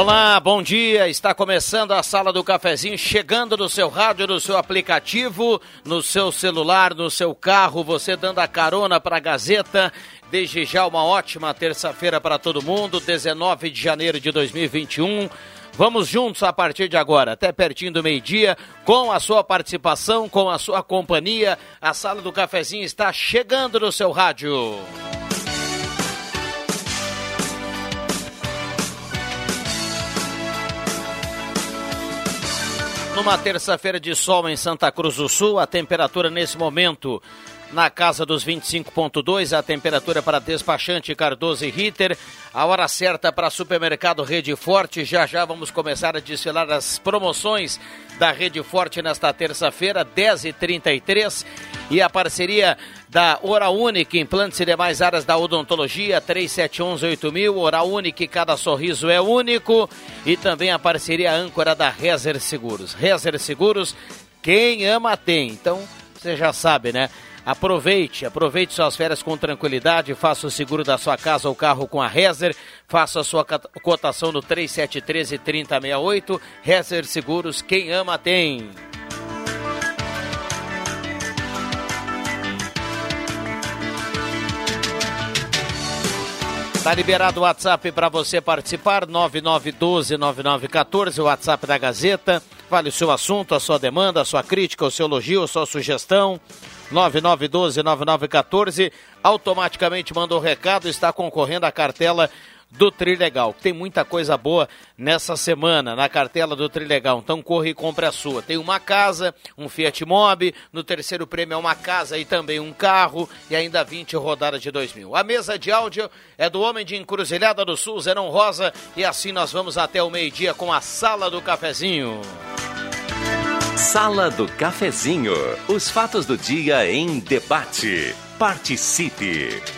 Olá, bom dia. Está começando a Sala do Cafezinho, chegando no seu rádio, no seu aplicativo, no seu celular, no seu carro, você dando a carona para a Gazeta. Desde já uma ótima terça-feira para todo mundo, 19 de janeiro de 2021. Vamos juntos a partir de agora, até pertinho do meio-dia, com a sua participação, com a sua companhia. A Sala do Cafezinho está chegando no seu rádio. Numa terça-feira de sol em Santa Cruz do Sul, a temperatura nesse momento na casa dos 25.2, a temperatura para despachante Cardoso e Ritter, a hora certa para supermercado Rede Forte. Já já vamos começar a desfilar as promoções da Rede Forte nesta terça-feira, 10h33, e a parceria da Oral Unique, implantes e demais áreas da odontologia, 3711-8000, Oral Unique, cada sorriso é único, e também a parceria âncora da Rezer Seguros. Rezer Seguros, quem ama tem. Então, você já sabe, né? Aproveite, aproveite suas férias com tranquilidade, faça o seguro da sua casa ou carro com a Rezer, faça a sua cotação no 3713 3068. Rezer Seguros, quem ama tem. Tá liberado o WhatsApp para você participar, 9912-9914, o WhatsApp da Gazeta. Vale o seu assunto, a sua demanda, a sua crítica, o seu elogio, a sua sugestão. 9912-9914. Automaticamente mandou o recado, está concorrendo à cartela do Trilegal. Tem muita coisa boa nessa semana na cartela do Trilegal. Então corre e compre a sua. Tem uma casa, um Fiat Mobi, no terceiro prêmio é uma casa e também um carro e ainda 20 rodadas de 2 mil. A mesa de áudio é do Homem de Encruzilhada do Sul, Zerão Rosa, e assim nós vamos até o meio-dia com a Sala do Cafezinho. Sala do Cafezinho. Os fatos do dia em debate. Participe.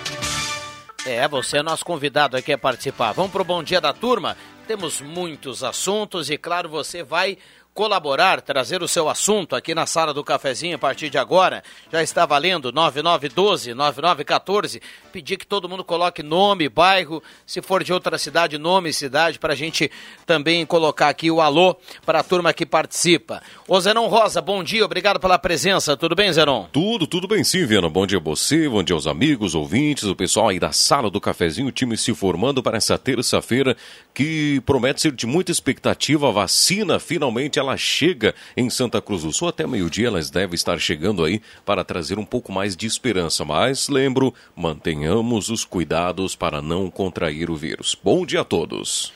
É, você é nosso convidado aqui a participar. Vamos para o Bom Dia da Turma? Temos muitos assuntos e, claro, você vai colaborar, trazer o seu assunto aqui na sala do cafezinho a partir de agora. Já está valendo 9912 9914. Pedir que todo mundo coloque nome, bairro, se for de outra cidade, nome cidade, para a gente também colocar aqui o alô para a turma que participa. Ô Zenon Rosa, bom dia, obrigado pela presença. Tudo bem, Zenon? Tudo, tudo bem sim, Viana. Bom dia a você, bom dia aos amigos, ouvintes, o pessoal aí da sala do cafezinho, o time se formando para essa terça-feira que promete ser de muita expectativa. A vacina finalmente ela chega em Santa Cruz do Sul. Até meio-dia elas devem estar chegando aí para trazer um pouco mais de esperança. Mas lembro, mantenhamos os cuidados para não contrair o vírus. Bom dia a todos.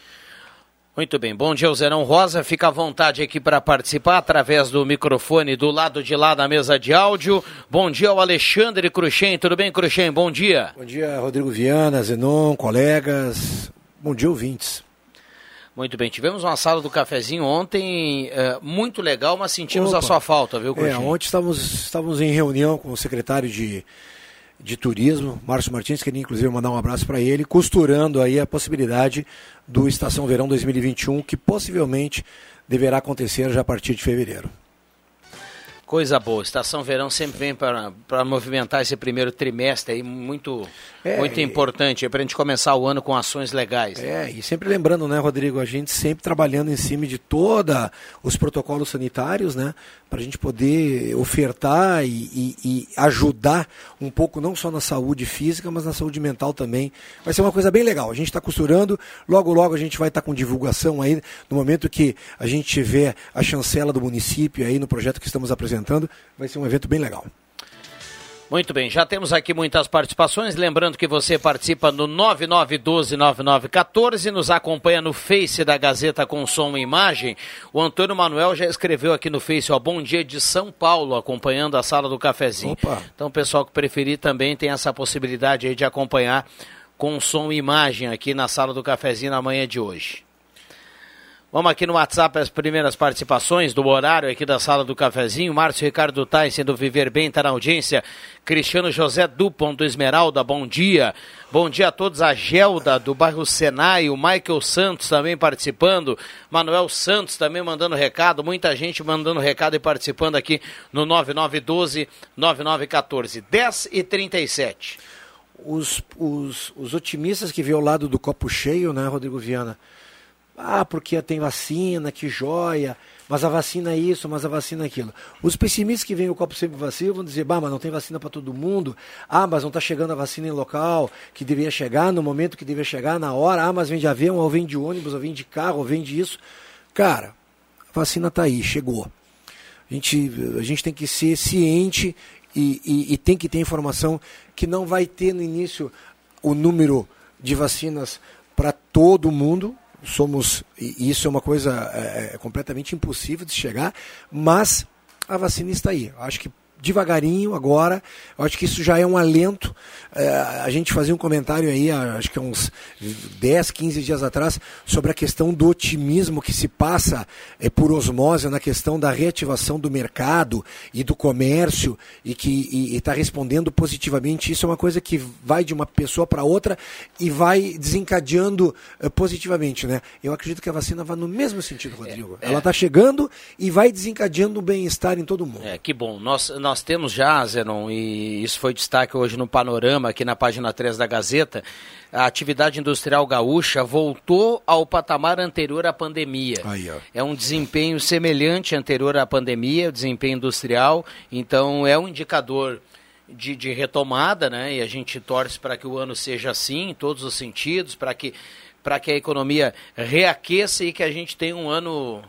Muito bem, bom dia, Zerão Rosa. Fica à vontade aqui para participar através do microfone do lado de lá da mesa de áudio. Bom dia ao Alexandre Cruxem. Tudo bem, Cruxem? Bom dia. Bom dia, Rodrigo Viana, Zenon, colegas. Bom dia, ouvintes. Muito bem, tivemos uma sala do cafezinho ontem, é, muito legal, mas sentimos Opa. a sua falta, viu, Cruxem? É, ontem estávamos, estávamos em reunião com o secretário de, de Turismo, Márcio Martins, queria inclusive mandar um abraço para ele, costurando aí a possibilidade do Estação Verão 2021, que possivelmente deverá acontecer já a partir de fevereiro. Coisa boa. Estação Verão sempre vem para movimentar esse primeiro trimestre aí, muito, é, muito importante, para a gente começar o ano com ações legais. É, e sempre lembrando, né, Rodrigo, a gente sempre trabalhando em cima de todos os protocolos sanitários, né, para a gente poder ofertar e, e, e, ajudar um pouco, não só na saúde física, mas na saúde mental também. Vai ser uma coisa bem legal. A gente está costurando, logo, logo a gente vai estar tá com divulgação aí, no momento que a gente tiver a chancela do município aí no projeto que estamos apresentando. Vai ser um evento bem legal. Muito bem, já temos aqui muitas participações. Lembrando que você participa no 99129914, nos acompanha no Face da Gazeta com som e imagem. O Antônio Manuel já escreveu aqui no Face, ó, bom dia de São Paulo, acompanhando a sala do cafezinho. Opa. Então, o pessoal que preferir também tem essa possibilidade aí de acompanhar com som e imagem aqui na sala do cafezinho na manhã de hoje. Vamos aqui no WhatsApp as primeiras participações do horário aqui da sala do cafezinho. Márcio Ricardo Tyson do Viver Bem está na audiência. Cristiano José Dupont do Esmeralda, bom dia. Bom dia a todos. A Gelda do bairro Senai, o Michael Santos também participando. Manuel Santos também mandando recado. Muita gente mandando recado e participando aqui no 9912-9914. 10 e 37. Os, os, os otimistas que vê o lado do copo cheio, né, Rodrigo Viana? Ah, porque tem vacina, que joia, mas a vacina é isso, mas a vacina é aquilo. Os pessimistas que veem o copo sempre vazio vão dizer, bah, mas não tem vacina para todo mundo. Ah, mas não está chegando a vacina em local que deveria chegar, no momento que deveria chegar, na hora. Ah, mas vem de avião, ou vem de ônibus, ou vem de carro, ou vem de isso. Cara, a vacina está aí, chegou. A gente, a gente tem que ser ciente e, e, e tem que ter informação que não vai ter no início o número de vacinas para todo mundo, somos, e isso é uma coisa é, é, completamente impossível de chegar, mas a vacina está aí. Acho que devagarinho agora. Eu acho que isso já é um alento. É, a gente fazia um comentário aí, acho que há uns 10, 15 dias atrás, sobre a questão do otimismo que se passa é, por osmose na questão da reativação do mercado e do comércio e que está respondendo positivamente. Isso é uma coisa que vai de uma pessoa para outra e vai desencadeando é, positivamente. Né? Eu acredito que a vacina vai no mesmo sentido, Rodrigo. É, Ela está chegando e vai desencadeando o bem-estar em todo mundo. É, que bom. Nós, nós nós temos já, Zenon, e isso foi destaque hoje no Panorama, aqui na página 3 da Gazeta, a atividade industrial gaúcha voltou ao patamar anterior à pandemia. Aí, é um desempenho semelhante anterior à pandemia, o desempenho industrial, então é um indicador de, de retomada, né? E a gente torce para que o ano seja assim, em todos os sentidos, para que, que a economia reaqueça e que a gente tenha um ano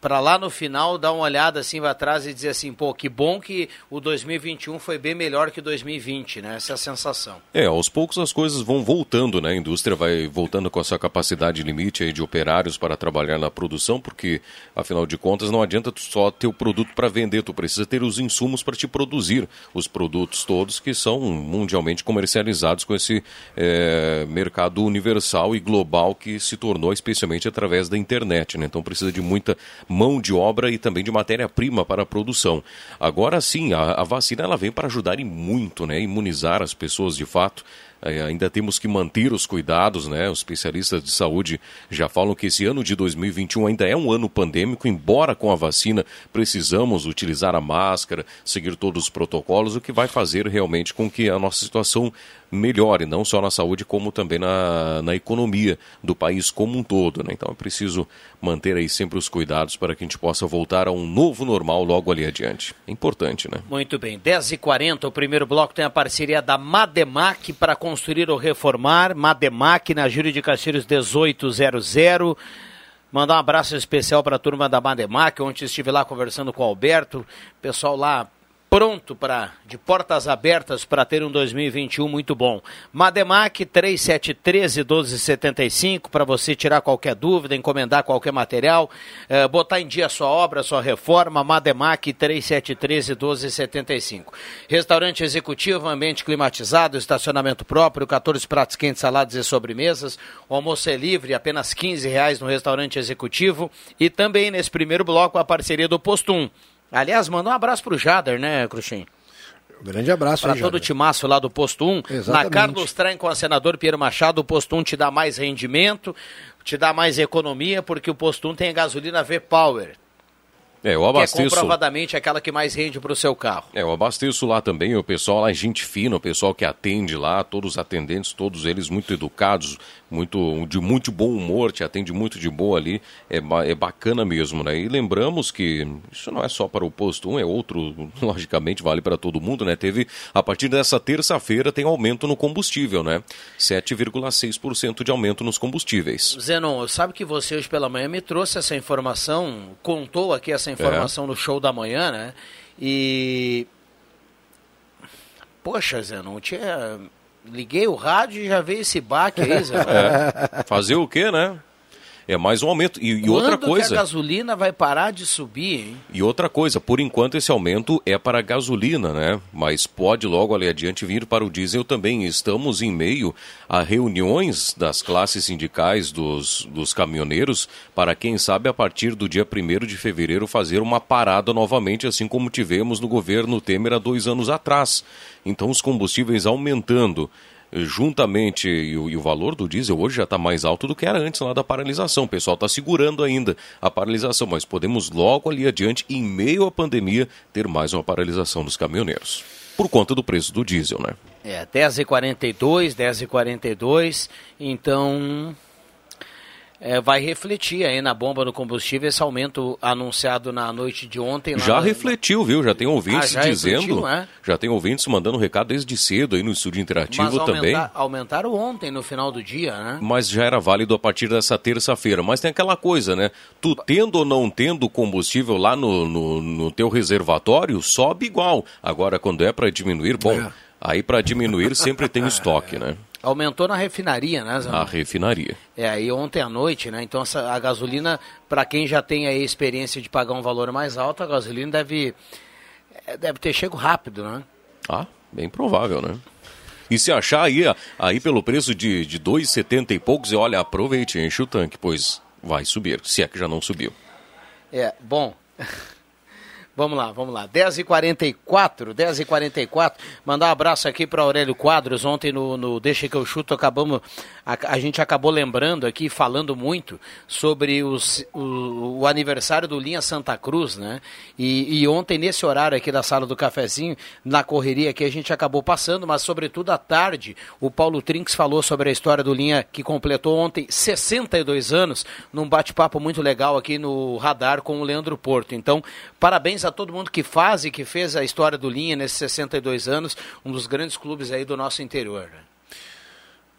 para lá no final dar uma olhada assim para trás e dizer assim, pô, que bom que o 2021 foi bem melhor que 2020, né? Essa é a sensação. É, aos poucos as coisas vão voltando, né? A indústria vai voltando com a sua capacidade limite aí de operários para trabalhar na produção, porque afinal de contas não adianta tu só ter o produto para vender, tu precisa ter os insumos para te produzir os produtos todos que são mundialmente comercializados com esse é, mercado universal e global que se tornou especialmente através da internet, né? Então precisa de muita mão de obra e também de matéria-prima para a produção. Agora sim, a, a, vacina ela vem para ajudar e muito, né? Imunizar as pessoas de fato. É, ainda temos que manter os cuidados, né? Os especialistas de saúde já falam que esse ano de 2021 ainda é um ano pandêmico, embora com a vacina precisamos utilizar a máscara, seguir todos os protocolos, o que vai fazer realmente com que a nossa situação melhore, não só na saúde, como também na, na economia do país como um todo. Né? Então é preciso manter aí sempre os cuidados para que a gente possa voltar a um novo normal logo ali adiante. É importante, né? Muito bem. 10h40, o primeiro bloco tem a parceria da Mademac para construir ou reformar. Mademac na Júlio de Castilhos 1800. Mandar um abraço especial para a turma da Mademac. Ontem estive lá conversando com o Alberto, pessoal lá pronto para de portas abertas para ter um 2021 muito bom. Mademac 3713 1275 para você tirar qualquer dúvida, encomendar qualquer material, eh, botar em dia sua obra, sua reforma. Mademac 3713 1275. Restaurante executivo, ambiente climatizado, estacionamento próprio, 14 pratos quentes, saladas e sobremesas. O almoço é livre, apenas 15 reais no restaurante executivo e também nesse primeiro bloco a parceria do Posto 1 Aliás, mandou um abraço pro Jader, né, Cruxem? Um grande abraço Para todo o timaço lá do Posto 1. Exatamente. Na Carlos Trem com o senador Piero Machado, o Posto 1 te dá mais rendimento, te dá mais economia, porque o Posto 1 tem a gasolina V-Power. É, eu abasteço. Que é comprovadamente aquela que mais rende para o seu carro. É, eu abasteço lá também, o pessoal lá é gente fina, o pessoal que atende lá, todos os atendentes, todos eles muito educados, muito de muito bom humor, te atende muito de boa ali, é, é bacana mesmo, né? E lembramos que isso não é só para o posto 1, é outro, logicamente vale para todo mundo, né? Teve, a partir dessa terça-feira tem aumento no combustível, né? 7,6% de aumento nos combustíveis. Zenon, sabe que você hoje pela manhã me trouxe essa informação, contou aqui essa informação é. no show da manhã, né? E... Poxa, Zenon, tinha Liguei o rádio e já veio esse baque aí, Zé. É. Fazer o quê, né? É mais um aumento. E, e outra coisa. Que a gasolina vai parar de subir, hein? E outra coisa, por enquanto esse aumento é para a gasolina, né? Mas pode logo ali adiante vir para o diesel também. Estamos em meio a reuniões das classes sindicais dos, dos caminhoneiros para, quem sabe, a partir do dia 1 de fevereiro fazer uma parada novamente, assim como tivemos no governo Temer há dois anos atrás. Então, os combustíveis aumentando juntamente, e o, e o, valor do diesel hoje já está mais alto do que era antes lá da paralisação. O pessoal está segurando ainda a paralisação, mas podemos logo ali adiante, em meio à pandemia, ter mais uma paralisação dos caminhoneiros. Por conta do preço do diesel, né? É, 10h42, 10h42, então é, vai refletir aí na bomba do combustível esse aumento anunciado na noite de ontem. Já refletiu, viu? Já tem ouvintes ah, já dizendo. É? Já tem ouvintes mandando recado desde cedo aí no estúdio interativo Mas também. Aumentaram ontem, no final do dia, né? Mas já era válido a partir dessa terça-feira. Mas tem aquela coisa, né? Tu tendo ou não tendo combustível lá no, no, no teu reservatório, sobe igual. Agora, quando é para diminuir, bom, é. aí para diminuir sempre tem estoque, né? Aumentou na refinaria, né, Zé? A refinaria. É, aí ontem à noite, né? Então essa, a gasolina, para quem já tem a experiência de pagar um valor mais alto, a gasolina deve, é, deve ter chego rápido, né? Ah, bem provável, né? E se achar aí, aí pelo preço de, de 2,70 e poucos, olha, aproveite, enche o tanque, pois vai subir, se é que já não subiu. É, bom. Vamos lá, vamos lá. 10h44, 10h44. Mandar um abraço aqui para Aurélio Quadros. Ontem no, no Deixa que eu chuto, acabamos. A, a gente acabou lembrando aqui, falando muito sobre os, o, o, aniversário do Linha Santa Cruz, né? E, e, ontem, nesse horário aqui da sala do cafezinho, na correria que a gente acabou passando, mas sobretudo à tarde, o Paulo Trinks falou sobre a história do Linha que completou ontem 62 anos, num bate-papo muito legal aqui no radar com o Leandro Porto. Então, parabéns a a todo mundo que faz e que fez a história do Linha nesses 62 anos, um dos grandes clubes aí do nosso interior. Né?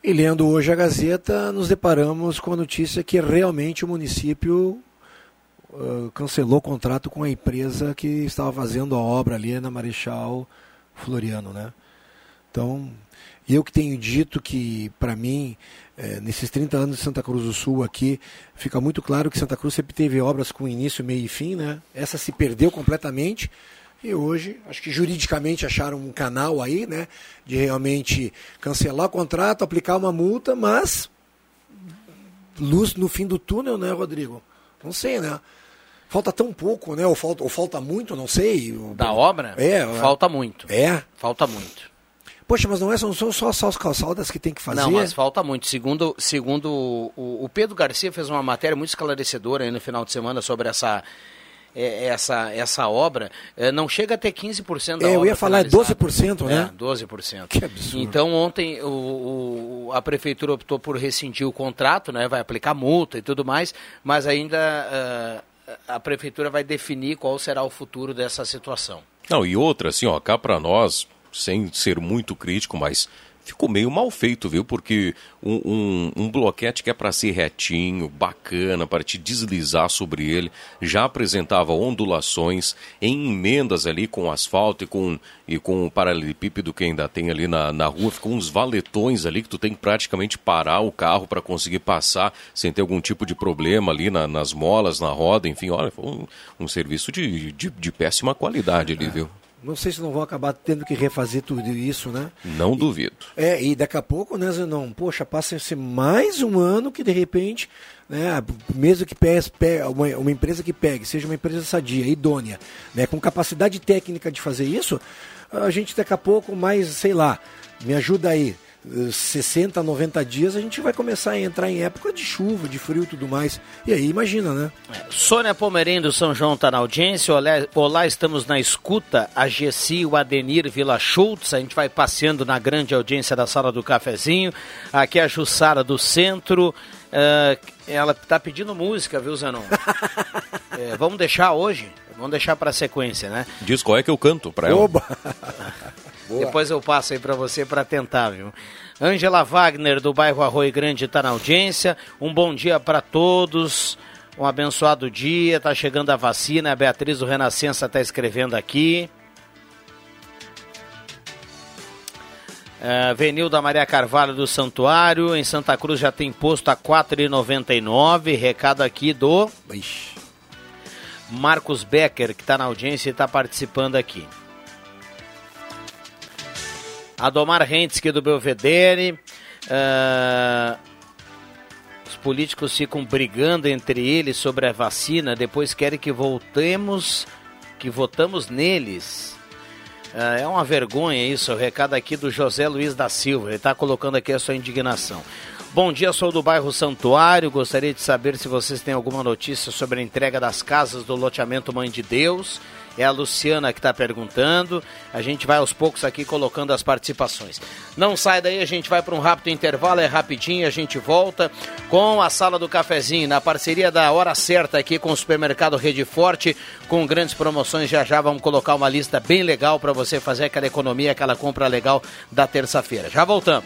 E lendo hoje a Gazeta, nos deparamos com a notícia que realmente o município uh, cancelou o contrato com a empresa que estava fazendo a obra ali na Marechal Floriano, né? Então, eu que tenho dito que, para mim, é, nesses 30 anos de Santa Cruz do Sul aqui, fica muito claro que Santa Cruz sempre teve obras com início, meio e fim, né? Essa se perdeu completamente. E hoje, acho que juridicamente acharam um canal aí, né? De realmente cancelar o contrato, aplicar uma multa, mas luz no fim do túnel, né, Rodrigo? Não sei, né? Falta tão pouco, né? Ou falta, ou falta muito, não sei. Da obra? É. Falta muito. É? Falta muito. Poxa, mas não é, são só, só as calçadas que tem que fazer? Não, mas falta muito. Segundo, segundo o, o Pedro Garcia fez uma matéria muito esclarecedora aí no final de semana sobre essa é, essa, essa obra, é, não chega a ter 15% da é, Eu ia falar 12%, né? É, 12%. Que absurdo. Então, ontem o, o, a prefeitura optou por rescindir o contrato, né? vai aplicar multa e tudo mais, mas ainda uh, a prefeitura vai definir qual será o futuro dessa situação. Não, e outra, assim, ó, cá para nós, sem ser muito crítico, mas ficou meio mal feito, viu? Porque um, um, um bloquete que é para ser retinho, bacana, para te deslizar sobre ele, já apresentava ondulações em emendas ali com asfalto e com, e com o paralelepípedo que ainda tem ali na, na rua, ficou uns valetões ali que tu tem que praticamente parar o carro para conseguir passar sem ter algum tipo de problema ali na, nas molas, na roda, enfim, olha, foi um, um serviço de, de, de péssima qualidade ali, viu? Não sei se não vão acabar tendo que refazer tudo isso, né? Não duvido. É, e daqui a pouco, né, Zenon? Poxa, passa-se mais um ano que de repente, né, mesmo que pegue, uma, uma empresa que pegue, seja uma empresa sadia, idônea, né, com capacidade técnica de fazer isso, a gente daqui a pouco, mais, sei lá, me ajuda aí, 60, 90 dias, a gente vai começar a entrar em época de chuva, de frio e tudo mais. E aí, imagina, né? Sônia Pomerém do São João está na audiência. Olá, olá, estamos na escuta. A Gessi, o Adenir Vila Schultz. A gente vai passeando na grande audiência da sala do cafezinho. Aqui é a Jussara do Centro. Uh, ela está pedindo música, viu, Zanon? é, vamos deixar hoje? Vamos deixar para a sequência, né? Diz qual é que eu canto para ela. Oba! Boa. Depois eu passo aí para você para tentar, viu? Ângela Wagner, do bairro Arroio Grande, está na audiência. Um bom dia para todos. Um abençoado dia. Tá chegando a vacina. A Beatriz do Renascença está escrevendo aqui. Uh, Venil da Maria Carvalho do Santuário, em Santa Cruz já tem posto a R$ 4,99. Recado aqui do. Marcos Becker, que está na audiência e está participando aqui. Adomar Rentske do Belvedere. Uh, os políticos ficam brigando entre eles sobre a vacina, depois querem que voltemos, que votamos neles. Uh, é uma vergonha isso, o recado aqui do José Luiz da Silva. Ele está colocando aqui a sua indignação. Bom dia, sou do bairro Santuário. Gostaria de saber se vocês têm alguma notícia sobre a entrega das casas do loteamento Mãe de Deus. É a Luciana que está perguntando. A gente vai aos poucos aqui colocando as participações. Não sai daí, a gente vai para um rápido intervalo, é rapidinho, a gente volta com a sala do cafezinho, na parceria da hora certa aqui com o supermercado Rede Forte, com grandes promoções. Já já vamos colocar uma lista bem legal para você fazer aquela economia, aquela compra legal da terça-feira. Já voltamos.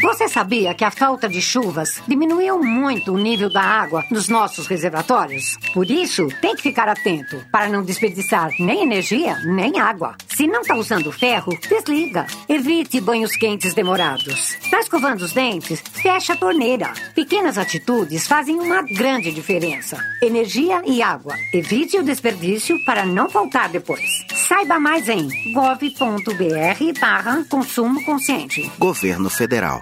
Você sabia que a falta de chuvas diminuiu muito o nível da água nos nossos reservatórios? Por isso, tem que ficar atento para não desperdiçar nem energia nem água. Se não está usando ferro, desliga. Evite banhos quentes demorados. Está escovando os dentes? Fecha a torneira. Pequenas atitudes fazem uma grande diferença. Energia e água. Evite o desperdício para não faltar depois. Saiba mais em gov.br barra consumo consciente. Governo Federal.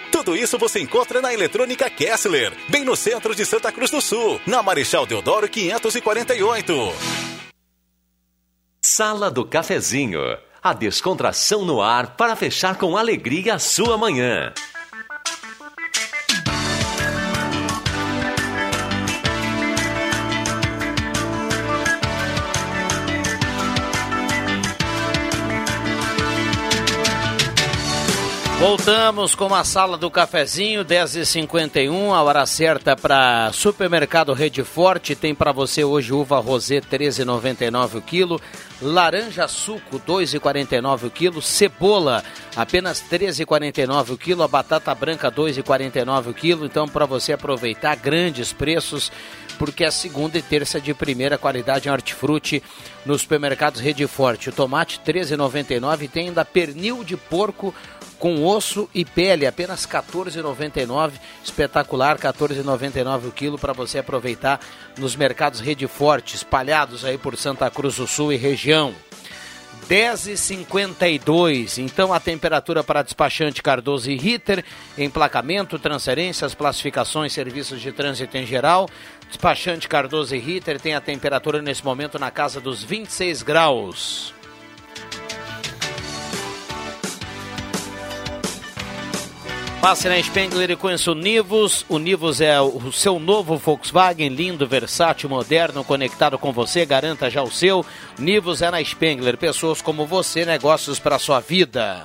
Tudo isso você encontra na Eletrônica Kessler, bem no centro de Santa Cruz do Sul, na Marechal Deodoro 548. Sala do Cafezinho. A descontração no ar para fechar com alegria a sua manhã. Voltamos com a sala do cafezinho, 10h51, a hora certa para Supermercado Rede Forte. Tem para você hoje uva rosé 13,99 o quilo, laranja suco 2,49 o quilo, cebola apenas 13,49 o quilo, a batata branca 2,49 o quilo. Então para você aproveitar grandes preços, porque é segunda e terça de primeira qualidade em hortifruti nos supermercados Rede Forte. O tomate 13,99 tem ainda pernil de porco com osso e pele, apenas R$ 14,99. Espetacular, R$ 14,99 o quilo para você aproveitar nos mercados Rede Forte, espalhados aí por Santa Cruz do Sul e região. 10h52. Então a temperatura para despachante Cardoso e Ritter, emplacamento, transferências, classificações, serviços de trânsito em geral. Despachante Cardoso e Ritter tem a temperatura nesse momento na casa dos 26 graus. Passe na Spengler e conheça o Nivus. O Nivus é o seu novo Volkswagen, lindo, versátil, moderno, conectado com você. Garanta já o seu. Nivus é na Spengler. Pessoas como você, negócios para sua vida.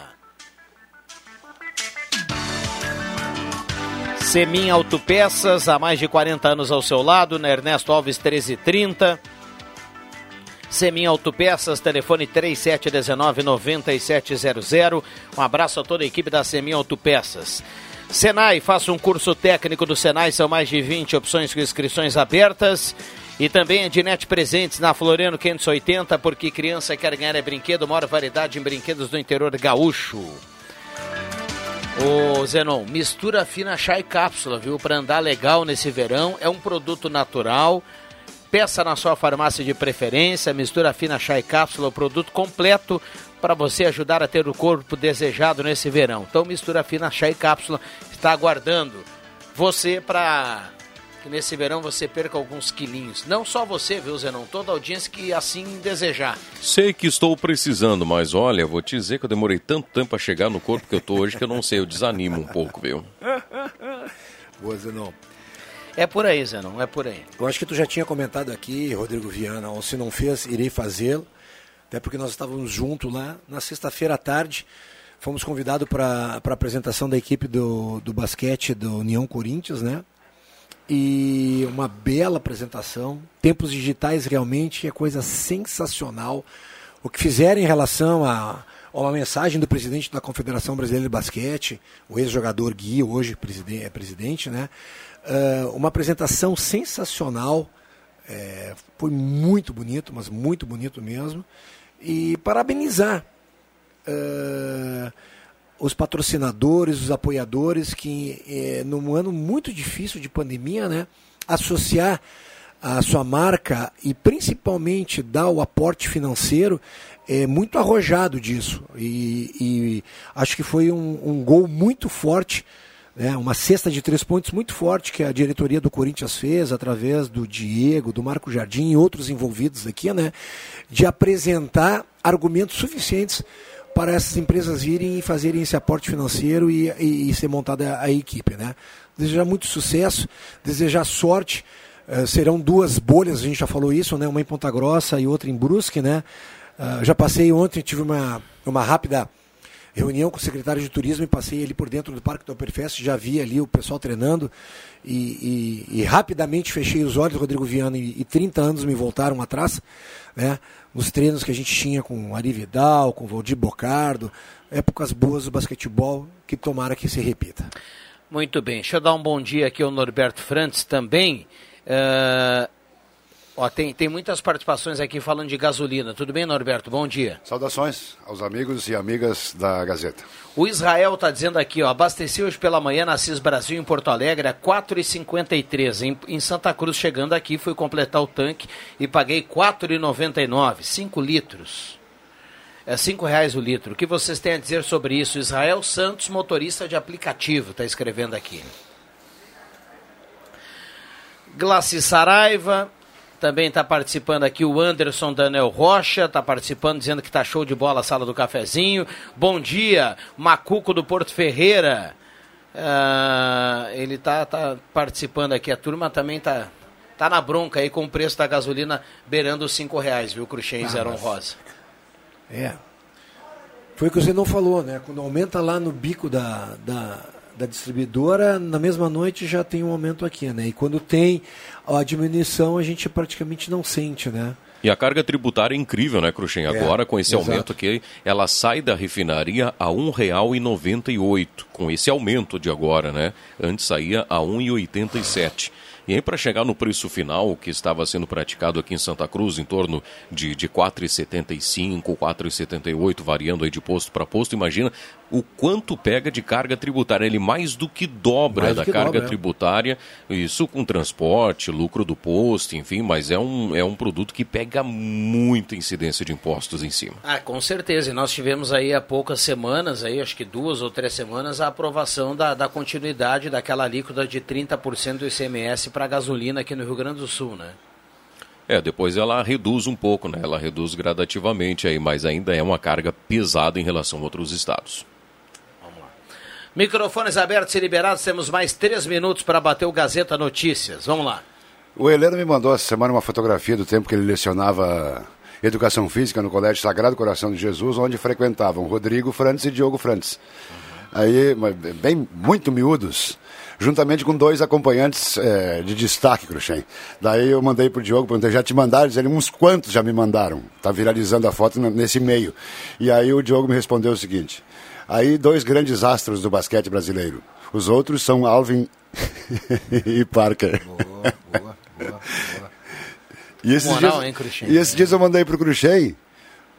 Semin Autopeças, há mais de 40 anos ao seu lado, na Ernesto Alves 1330. Semin Autopeças, telefone 3719-9700. Um abraço a toda a equipe da Semin Autopeças. Senai, faça um curso técnico do Senai, são mais de 20 opções com inscrições abertas. E também a Dinete Presentes na Floriano 580, porque criança quer ganhar é brinquedo, maior variedade em brinquedos do interior gaúcho. Ô Zenon, mistura fina chá e cápsula, viu? Para andar legal nesse verão. É um produto natural Peça na sua farmácia de preferência, mistura fina chá e cápsula, o produto completo para você ajudar a ter o corpo desejado nesse verão. Então, mistura fina chá e cápsula está aguardando você para que nesse verão você perca alguns quilinhos. Não só você, viu, Zenon? Toda a audiência que assim desejar. Sei que estou precisando, mas olha, vou te dizer que eu demorei tanto tempo para chegar no corpo que eu tô hoje que eu não sei, eu desanimo um pouco, viu? Boa, Zenon. É por aí, Zé, não é por aí. Eu acho que tu já tinha comentado aqui, Rodrigo Viana, ou se não fez, irei fazê-lo. Até porque nós estávamos juntos lá na sexta-feira à tarde. Fomos convidados para a apresentação da equipe do, do basquete do União Corinthians, né? E uma bela apresentação. Tempos digitais realmente é coisa sensacional. O que fizeram em relação a, a uma mensagem do presidente da Confederação Brasileira de Basquete, o ex-jogador Gui, hoje é presidente, né? Uh, uma apresentação sensacional. É, foi muito bonito, mas muito bonito mesmo. E parabenizar uh, os patrocinadores, os apoiadores que, é, num ano muito difícil de pandemia, né, associar a sua marca e principalmente dar o aporte financeiro é muito arrojado disso. E, e acho que foi um, um gol muito forte né, uma cesta de três pontos muito forte que a diretoria do Corinthians fez, através do Diego, do Marco Jardim e outros envolvidos aqui, né, de apresentar argumentos suficientes para essas empresas virem e fazerem esse aporte financeiro e, e, e ser montada a, a, equipe. Né. Desejar muito sucesso, desejar sorte. Uh, serão duas bolhas, a gente já falou isso, né, uma em Ponta Grossa e outra em Brusque. Né. Uh, já passei ontem, tive uma, uma rápida reunião com o secretário de turismo e passei ali por dentro do Parque do Oktoberfest, já vi ali o pessoal treinando e, e, e rapidamente fechei os olhos, Rodrigo Viana, e, e 30 anos me voltaram atrás, né? Nos treinos que a gente tinha com Ari Vidal, com Valdir Bocardo, épocas boas do basquetebol que tomara que se repita. Muito bem, deixa eu dar um bom dia aqui ao Norberto Frantz também. Uh, Ó, tem, tem muitas participações aqui falando de gasolina. Tudo bem, Norberto? Bom dia. Saudações aos amigos e amigas da Gazeta. O Israel está dizendo aqui, ó, abasteci hoje pela manhã na CIS Brasil em Porto Alegre a 4,53. Em, em Santa Cruz, chegando aqui, fui completar o tanque e paguei 4,99. 5 litros. É 5 reais o litro. O que vocês têm a dizer sobre isso? Israel Santos, motorista de aplicativo, está escrevendo aqui. Glaci Saraiva, também está participando aqui o Anderson Daniel Rocha, está participando dizendo que está show de bola a sala do cafezinho. Bom dia, Macuco do Porto Ferreira. Uh, ele está tá participando aqui. A turma também está tá na bronca aí com o preço da gasolina beirando os cinco reais, viu, Cruxem ah, Zero Rosa? É. Foi o que você não falou, né? Quando aumenta lá no bico da, da, da distribuidora, na mesma noite já tem um aumento aqui, né? E quando tem a diminuição, a gente praticamente não sente, né? E a carga tributária é incrível, né, Cruxem? É, Agora, é, com esse exato. aumento aqui, ela sai da refinaria a R$ 1,98, com esse aumento de agora, né? Antes saía a R$ 1,87. E aí, para chegar no preço final que estava sendo praticado aqui em Santa Cruz, em torno de, de 4,75, 4,78, variando aí de posto para posto, imagina o quanto pega de carga tributária. Ele mais do que dobra Mais da que carga dobra, é. tributária, isso com transporte, lucro do posto, enfim, mas é um, é um produto que pega muita incidência de impostos em cima. Ah, com certeza. E nós tivemos aí há poucas semanas, aí, acho que duas ou três semanas, a aprovação da, da continuidade daquela alíquota de 30% do ICMS para gasolina aqui no Rio Grande do Sul, né? É, depois ela reduz um pouco, né? Ela reduz gradativamente aí, mas ainda é uma carga pesada em relação a outros estados. Microfones abertos e liberados, temos mais três minutos para bater o Gazeta Notícias. Vamos lá. O Heleno me mandou essa semana uma fotografia do tempo que ele lecionava Educação Física no Colégio Sagrado Coração de Jesus, onde frequentavam Rodrigo Frantes e Diogo Frantes. Aí, mas bem, muito miúdos, juntamente com dois acompanhantes eh, de destaque, Cruxem. Daí eu mandei pro Diogo, perguntei, já te mandaram? Ele, uns quantos já me mandaram? Tá viralizando a foto nesse meio. E aí o Diogo me respondeu o seguinte, aí dois grandes astros do basquete brasileiro. Os outros são Alvin e Parker. E esses, Moral, dias, hein, Cruxem? e esses dias eu mandei pro Cruxem,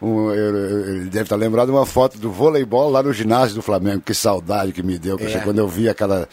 um, ele deve estar lembrado uma foto do voleibol lá no ginásio do Flamengo. Que saudade que me deu, É. quando eu vi aquela.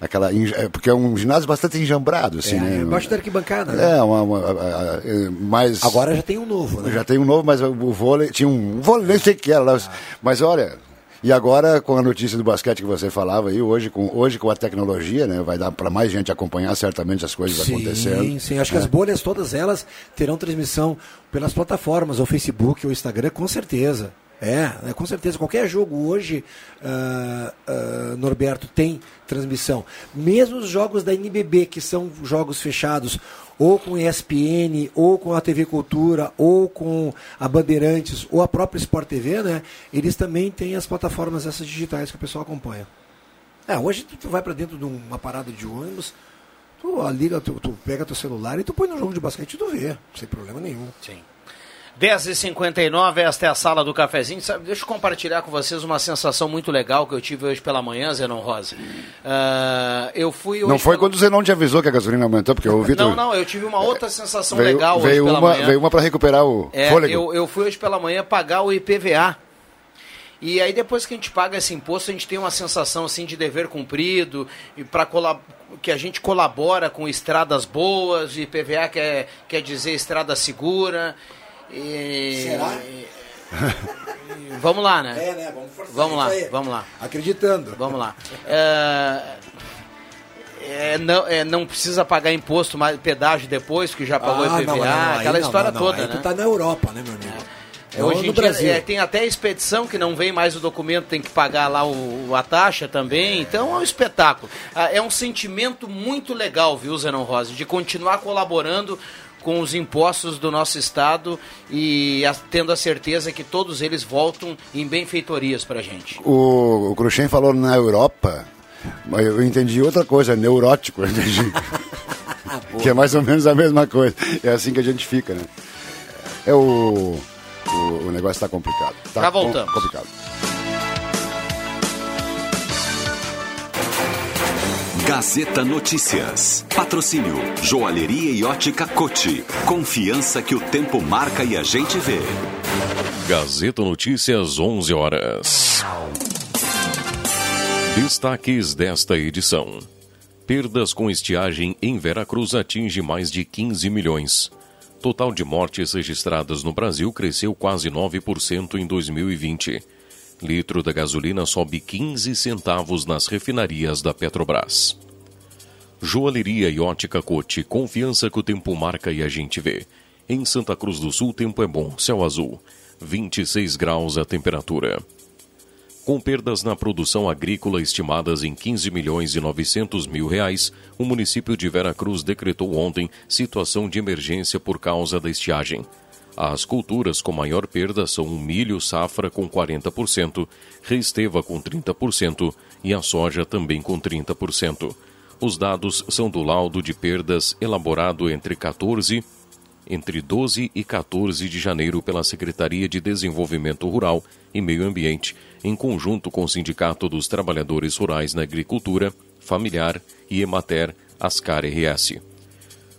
aquela é, porque é um ginásio bastante enjambrado, assim, É, né? embaixo da arquibancada, né? É, uma, uma- a- a- é, mas. Agora já tem um novo, né? Já tem um novo, mas o vôlei. Tinha um. um vôlei, nem sei o que era lá. Mas olha. E agora, com a notícia do basquete que você falava aí, hoje com, hoje com a tecnologia, né? Vai dar para mais gente acompanhar certamente as coisas acontecendo. Sim, sim. Acho que É. as bolhas, todas elas, terão transmissão pelas plataformas, ou Facebook, ou Instagram, com certeza. É, né, com certeza. Qualquer jogo hoje, ah, ah, Norberto, tem transmissão. Mesmo os jogos da NBB, que são jogos fechados, ou com ESPN, ou com a TV Cultura, ou com a Bandeirantes, ou a própria Sport TV, né? Eles também têm as plataformas essas digitais que o pessoal acompanha. É, hoje tu, vai para dentro de uma parada de ônibus, tu liga, tu, tu pega teu celular e tu põe no jogo de basquete e tu vê, sem problema nenhum. Sim. 10h59, esta é a sala do cafezinho. Sabe, deixa eu compartilhar com vocês uma sensação muito legal que eu tive hoje pela manhã, Zenon Rosa. Ah, eu fui Não foi pela- quando você não te avisou que a gasolina aumentou, porque eu ouvi Não, não, eu tive uma outra sensação veio, legal veio hoje pela uma, manhã. Veio uma para recuperar o É, fôlego. eu, eu fui hoje pela manhã pagar o IPVA. E aí depois que a gente paga esse imposto, a gente tem uma sensação assim de dever cumprido e para que a gente colabora com estradas boas, IPVA quer, quer dizer estrada segura. E... Será? e- Vamos lá, né? É, né? Vamos forçar Vamos lá, aí. vamos lá. Acreditando. Vamos lá. É, é, não, é, não precisa pagar imposto, mais pedágio depois, que já pagou Ah, IPVA, não, não, aquela história não, toda, aí né? tu tá na Europa, né, meu amigo? É, Hoje em dia é, tem até a expedição que não vem mais o documento, tem que pagar lá o, a taxa também. Então é um espetáculo. Ah, É um sentimento muito legal, viu, Zenon Rosa, de continuar colaborando com os impostos do nosso estado e a- tendo a certeza que todos eles voltam em benfeitorias pra gente. O, o Cruxem falou na Europa, mas eu entendi outra coisa, neurótico, eu entendi. que é mais ou menos a mesma coisa. É assim que a gente fica, né? É o. O, o negócio está complicado. Tá Já com- voltamos. complicado. Gazeta Notícias. Patrocínio Joalheria e Ótica Cote. Confiança que o tempo marca e a gente vê. Gazeta Notícias, 11 horas. Destaques desta edição. Perdas com estiagem em Veracruz atinge mais de 15 milhões. Total de mortes registradas no Brasil cresceu quase 9% em 2020. Litro da gasolina sobe 15 centavos nas refinarias da Petrobras. Joalheria e ótica Cote, confiança que o tempo marca e a gente vê. Em Santa Cruz do Sul, tempo é bom, céu azul. 26 graus a temperatura. Com perdas na produção agrícola estimadas em 15 milhões e 900 mil reais, o município de Veracruz decretou ontem situação de emergência por causa da estiagem. As culturas com maior perda são o milho safra com 40%, reesteva com 30% e a soja também com 30%. Os dados são do laudo de perdas elaborado entre 14 entre 12 e 14 de janeiro pela Secretaria de Desenvolvimento Rural e Meio Ambiente, em conjunto com o Sindicato dos Trabalhadores Rurais na Agricultura, Familiar e Emater, Ascar RS.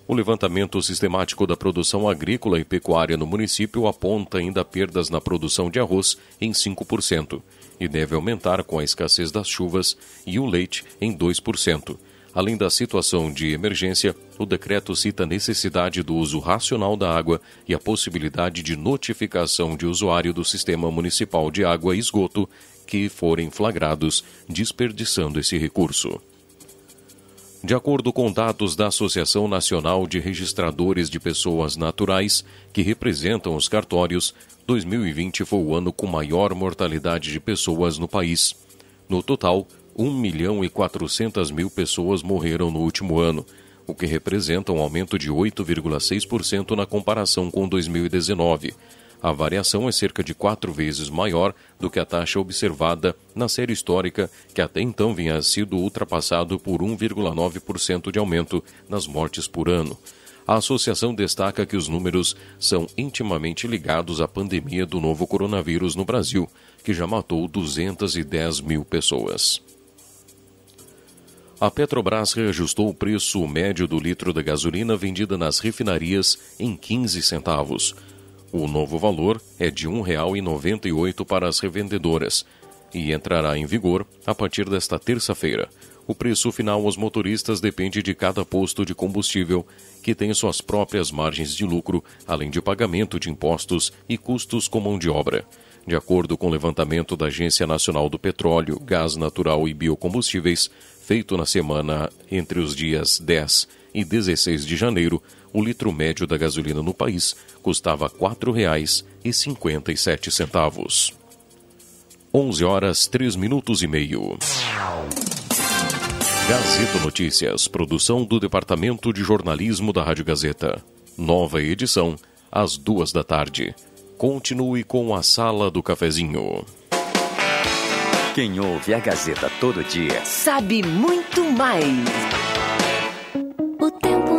O levantamento sistemático da produção agrícola e pecuária no município aponta ainda perdas na produção de arroz em 5% e deve aumentar com a escassez das chuvas e o leite em 2%. Além da situação de emergência, o decreto cita a necessidade do uso racional da água e a possibilidade de notificação de usuário do Sistema Municipal de Água e Esgoto que forem flagrados desperdiçando esse recurso. De acordo com dados da Associação Nacional de Registradores de Pessoas Naturais, que representam os cartórios, 2020 foi o ano com maior mortalidade de pessoas no país. No total, 1 milhão e 400 mil pessoas morreram no último ano, o que representa um aumento de 8,6% na comparação com 2019. A variação é cerca de quatro vezes maior do que a taxa observada na série histórica, que até então vinha sido ultrapassado por 1,9% de aumento nas mortes por ano. A associação destaca que os números são intimamente ligados à pandemia do novo coronavírus no Brasil, que já matou 210 mil pessoas. A Petrobras reajustou o preço médio do litro da gasolina vendida nas refinarias em 15 centavos. O novo valor é de R$ 1,98 para as revendedoras e entrará em vigor a partir desta terça-feira. O preço final aos motoristas depende de cada posto de combustível, que tem suas próprias margens de lucro, além de pagamento de impostos e custos com mão de obra. De acordo com o levantamento da Agência Nacional do Petróleo, Gás Natural e Biocombustíveis, feito na semana entre os dias 10 e 16 de janeiro, o litro médio da gasolina no país custava R$ 4,57. 11 horas 3 minutos e meio. Gazeta Notícias, produção do Departamento de Jornalismo da Rádio Gazeta. Nova edição, às duas da tarde. Continue com a Sala do Cafezinho. Quem ouve a Gazeta todo dia sabe muito mais. O tempo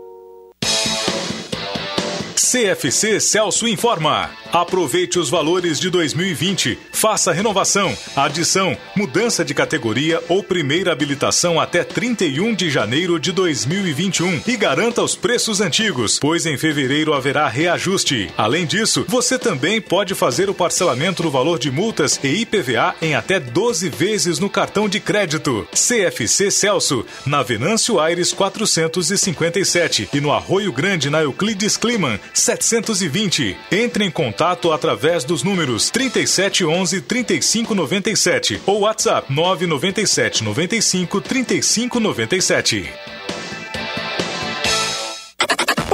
CFC Celso informa. Aproveite os valores de 2020. Faça renovação, adição, mudança de categoria ou primeira habilitação até 31 de janeiro de 2021 e garanta os preços antigos, pois em fevereiro haverá reajuste. Além disso, você também pode fazer o parcelamento do valor de multas e IPVA em até 12 vezes no cartão de crédito. CFC Celso, na Venâncio Aires 457 e no Arroio Grande na Euclides Kliman 720. Entre em contato através dos números 3711 3597 ou WhatsApp 997 95 3597.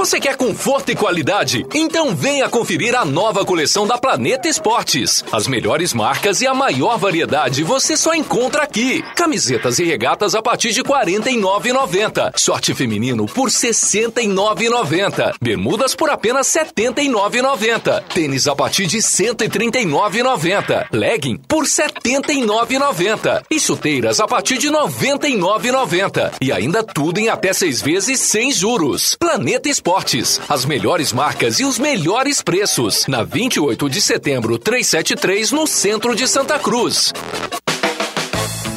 Você quer conforto e qualidade? Então venha conferir a nova coleção da Planeta Esportes. As melhores marcas e a maior variedade você só encontra aqui. Camisetas e regatas a partir de R$ 49,90. Short feminino por R$ 69,90. Bermudas por apenas R$ 79,90. Tênis a partir de R$ 139,90. Legging por R$ 79,90. E chuteiras a partir de R$ 99,90. E ainda tudo em até seis vezes sem juros. Planeta Esportes as melhores marcas e os melhores preços. Na 28 de setembro, 373, no centro de Santa Cruz.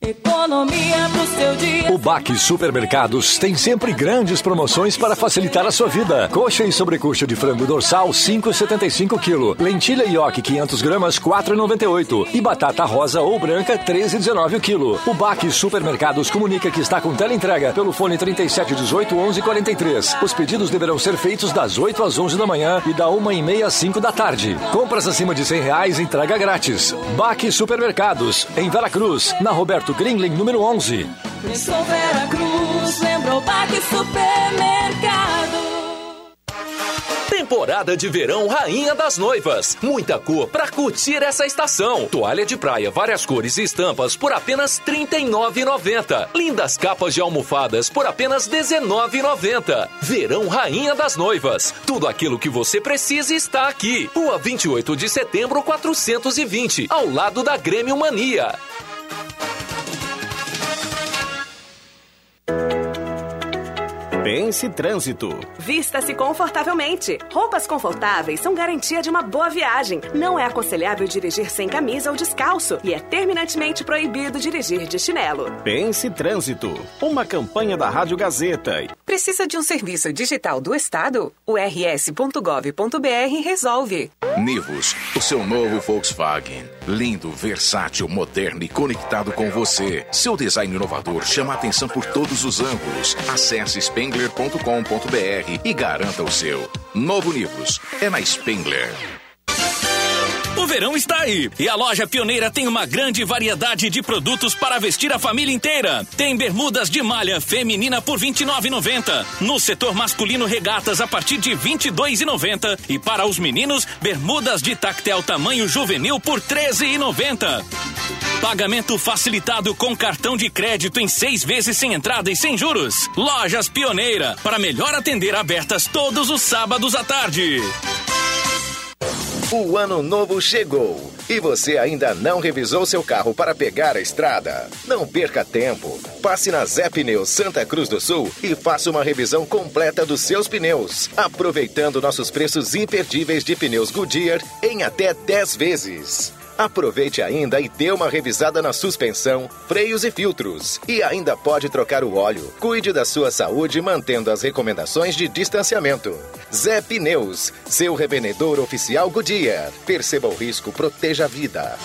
Economia pro seu dia. O Baque Supermercados tem sempre grandes promoções para facilitar a sua vida. Coxa e sobrecoxa de frango dorsal 5,75 kg. Lentilha ioki 500 gramas 4,98 e batata rosa ou branca 13,19 kg. O Baque Supermercados comunica que está com teleentrega pelo fone 3718 1143. Os pedidos deverão ser feitos das 8 às 11 da manhã e da 1 e meia às 5 da tarde. Compras acima de 100 reais entrega grátis. Baque Supermercados em Veracruz, na Roberto Greenling número 11. Pensou Vera Cruz, lembrou Baque Supermercado. Temporada de verão Rainha das Noivas. Muita cor pra curtir essa estação. Toalha de praia, várias cores e estampas por apenas R$ 39,90. Lindas capas de almofadas por apenas R$ 19,90. Verão Rainha das Noivas. Tudo aquilo que você precisa está aqui. Rua 28 de setembro, 420, ao lado da Grêmio Mania. Pense Trânsito. Vista-se confortavelmente. Roupas confortáveis são garantia de uma boa viagem. Não é aconselhável dirigir sem camisa ou descalço e é terminantemente proibido dirigir de chinelo. Pense Trânsito. Uma campanha da Rádio Gazeta. Precisa de um serviço digital do Estado? O rs.gov.br resolve. Nivus, o seu novo Volkswagen. Lindo, versátil, moderno e conectado com você. Seu design inovador chama a atenção por todos os ângulos. Acesse spengler.com.br e garanta o seu. Novo Nivus é na Spengler. O verão está aí e a loja Pioneira tem uma grande variedade de produtos para vestir a família inteira. Tem bermudas de malha feminina por R$ 29,90. No setor masculino, regatas a partir de R$ 22,90. E para os meninos, bermudas de tactel tamanho juvenil por R$ 13,90. Pagamento facilitado com cartão de crédito em seis vezes sem entrada e sem juros. Lojas Pioneira, para melhor atender abertas todos os sábados à tarde. O ano novo chegou e você ainda não revisou seu carro para pegar a estrada. Não perca tempo. Passe na Zé Pneus Santa Cruz do Sul e faça uma revisão completa dos seus pneus, aproveitando nossos preços imperdíveis de pneus Goodyear em até 10 vezes. Aproveite ainda e dê uma revisada na suspensão, freios e filtros. E ainda pode trocar o óleo. Cuide da sua saúde mantendo as recomendações de distanciamento. Zé Pneus, seu revendedor oficial Goodyear. Perceba o risco, proteja a vida.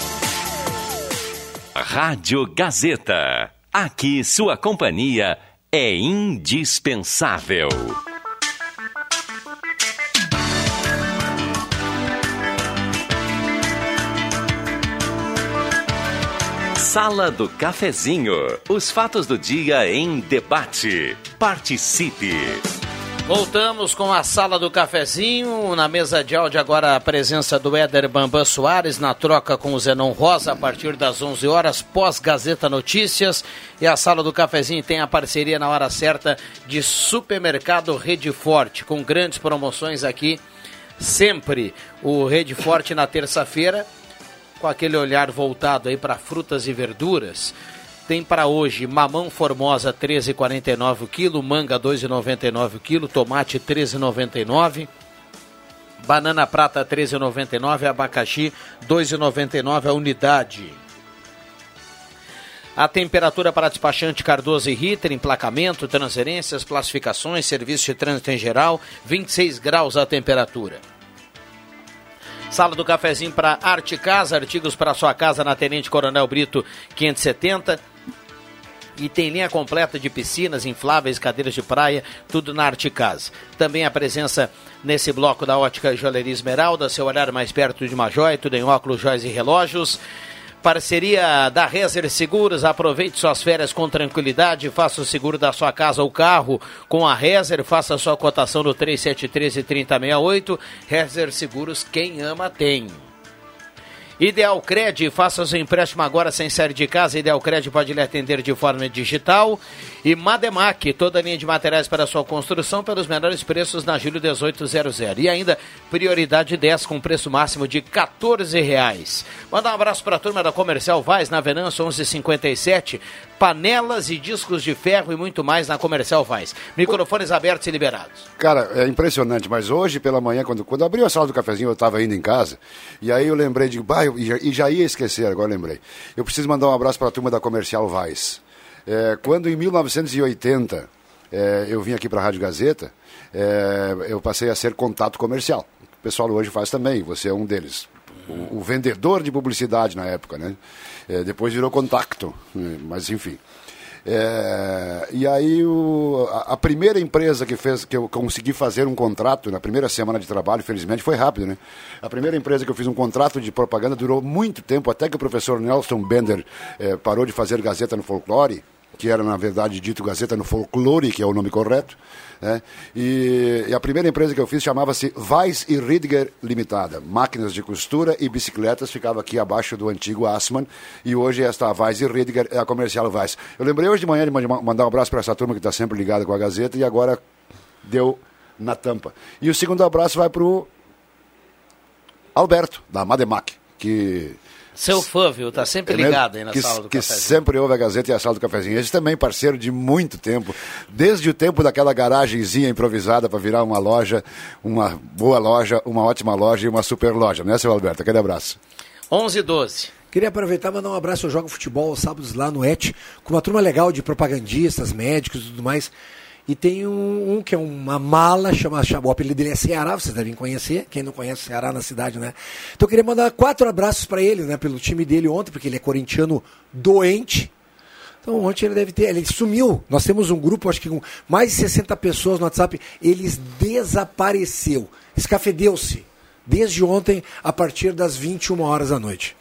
Rádio Gazeta. Aqui sua companhia é indispensável. Sala do Cafezinho. Os fatos do dia em debate. Participe. Voltamos com a sala do cafezinho. Na mesa de áudio, agora a presença do Éder Bambam Soares na troca com o Zenon Rosa a partir das 11 horas, pós-Gazeta Notícias. E a sala do cafezinho tem a parceria na hora certa de Supermercado Rede Forte, com grandes promoções aqui. Sempre o Rede Forte na terça-feira, com aquele olhar voltado aí para frutas e verduras. Tem para hoje mamão formosa 13,49 o quilo, manga 2,99 o quilo, tomate 13,99, banana prata 13,99, abacaxi 2,99 a unidade. A temperatura para despachante Cardoso e Ritter, emplacamento, transferências, classificações, serviço de trânsito em geral, 26 graus a temperatura. Sala do cafezinho para Arte Casa, artigos para sua casa na Tenente Coronel Brito 570 e tem linha completa de piscinas, infláveis, cadeiras de praia, tudo na Arte Casa. Também a presença nesse bloco da Ótica Joalheria Esmeralda, seu olhar mais perto de uma joia, tudo em óculos, joias e relógios. Parceria da Rezer Seguros, aproveite suas férias com tranquilidade, faça o seguro da sua casa ou carro com a Rezer, faça sua cotação no 3713 3068. Rezer Seguros, quem ama tem. Ideal Cred, faça seu empréstimo agora sem sair de casa. Ideal Cred pode lhe atender de forma digital. E Mademac, toda a linha de materiais para sua construção pelos menores preços na Júlio 1800. E ainda prioridade 10 com preço máximo de 14 reais. Manda um abraço para a turma da Comercial Vaz na Venâncio 1157. Panelas e discos de ferro e muito mais na Comercial Vaz. Microfones abertos e liberados. Cara, é impressionante, mas hoje pela manhã, quando, quando abriu a sala do cafezinho, eu estava indo em casa, e aí eu lembrei de, bah, eu- e, já, e já ia esquecer, agora lembrei. Eu preciso mandar um abraço para a turma da Comercial Vaz. É, quando em 1980 é, eu vim aqui para a Rádio Gazeta, é, eu passei a ser contato comercial. O pessoal hoje faz também, você é um deles. O, o vendedor de publicidade na época, né? É, depois virou contacto, né? mas enfim. É, e aí o- a, a primeira empresa que fez que eu consegui fazer um contrato na primeira semana de trabalho, felizmente foi rápido, né? A primeira empresa que eu fiz um contrato de propaganda durou muito tempo, até que o professor Nelson Bender eh, parou de fazer Gazeta no Folclore, que era na verdade dito Gazeta no Folclore, que é o nome correto. Né? E, e a primeira empresa que eu fiz chamava-se Weiss e Ridger Limitada. Máquinas de costura e bicicletas, ficava aqui abaixo do antigo Assmann. E hoje esta Weiss e Ridger é a comercial Weiss. Eu lembrei hoje de manhã de ma- mandar um abraço para essa turma que está sempre ligada com a Gazeta e agora deu na tampa. E o segundo abraço vai para o Alberto, da Mademac, que Seu fã, viu? Tá sempre é mesmo? ligado aí na que, sala do que cafezinho. sempre ouve a Gazeta e a sala do cafezinho. Esse também parceiro de muito tempo, desde o tempo daquela garagenzinha improvisada para virar uma loja, uma boa loja, uma ótima loja e uma super loja, né, seu Alberto? Aquele abraço. 11 e 12. Queria aproveitar e mandar um abraço. Eu jogo futebol aos sábados lá no ET, com uma turma legal de propagandistas, médicos e tudo mais. E tem um, um que é uma mala, chama, chama, o apelido dele é Ceará, vocês devem conhecer. Quem não conhece Ceará na cidade, né? Então eu queria mandar quatro abraços para ele, né? Pelo time dele ontem, porque ele é corintiano doente. Então ontem ele deve ter, ele sumiu. Nós temos um grupo, acho que com mais de 60 pessoas no WhatsApp. Ele desapareceu, escafedeu-se. Desde ontem, a partir das 21 horas da noite.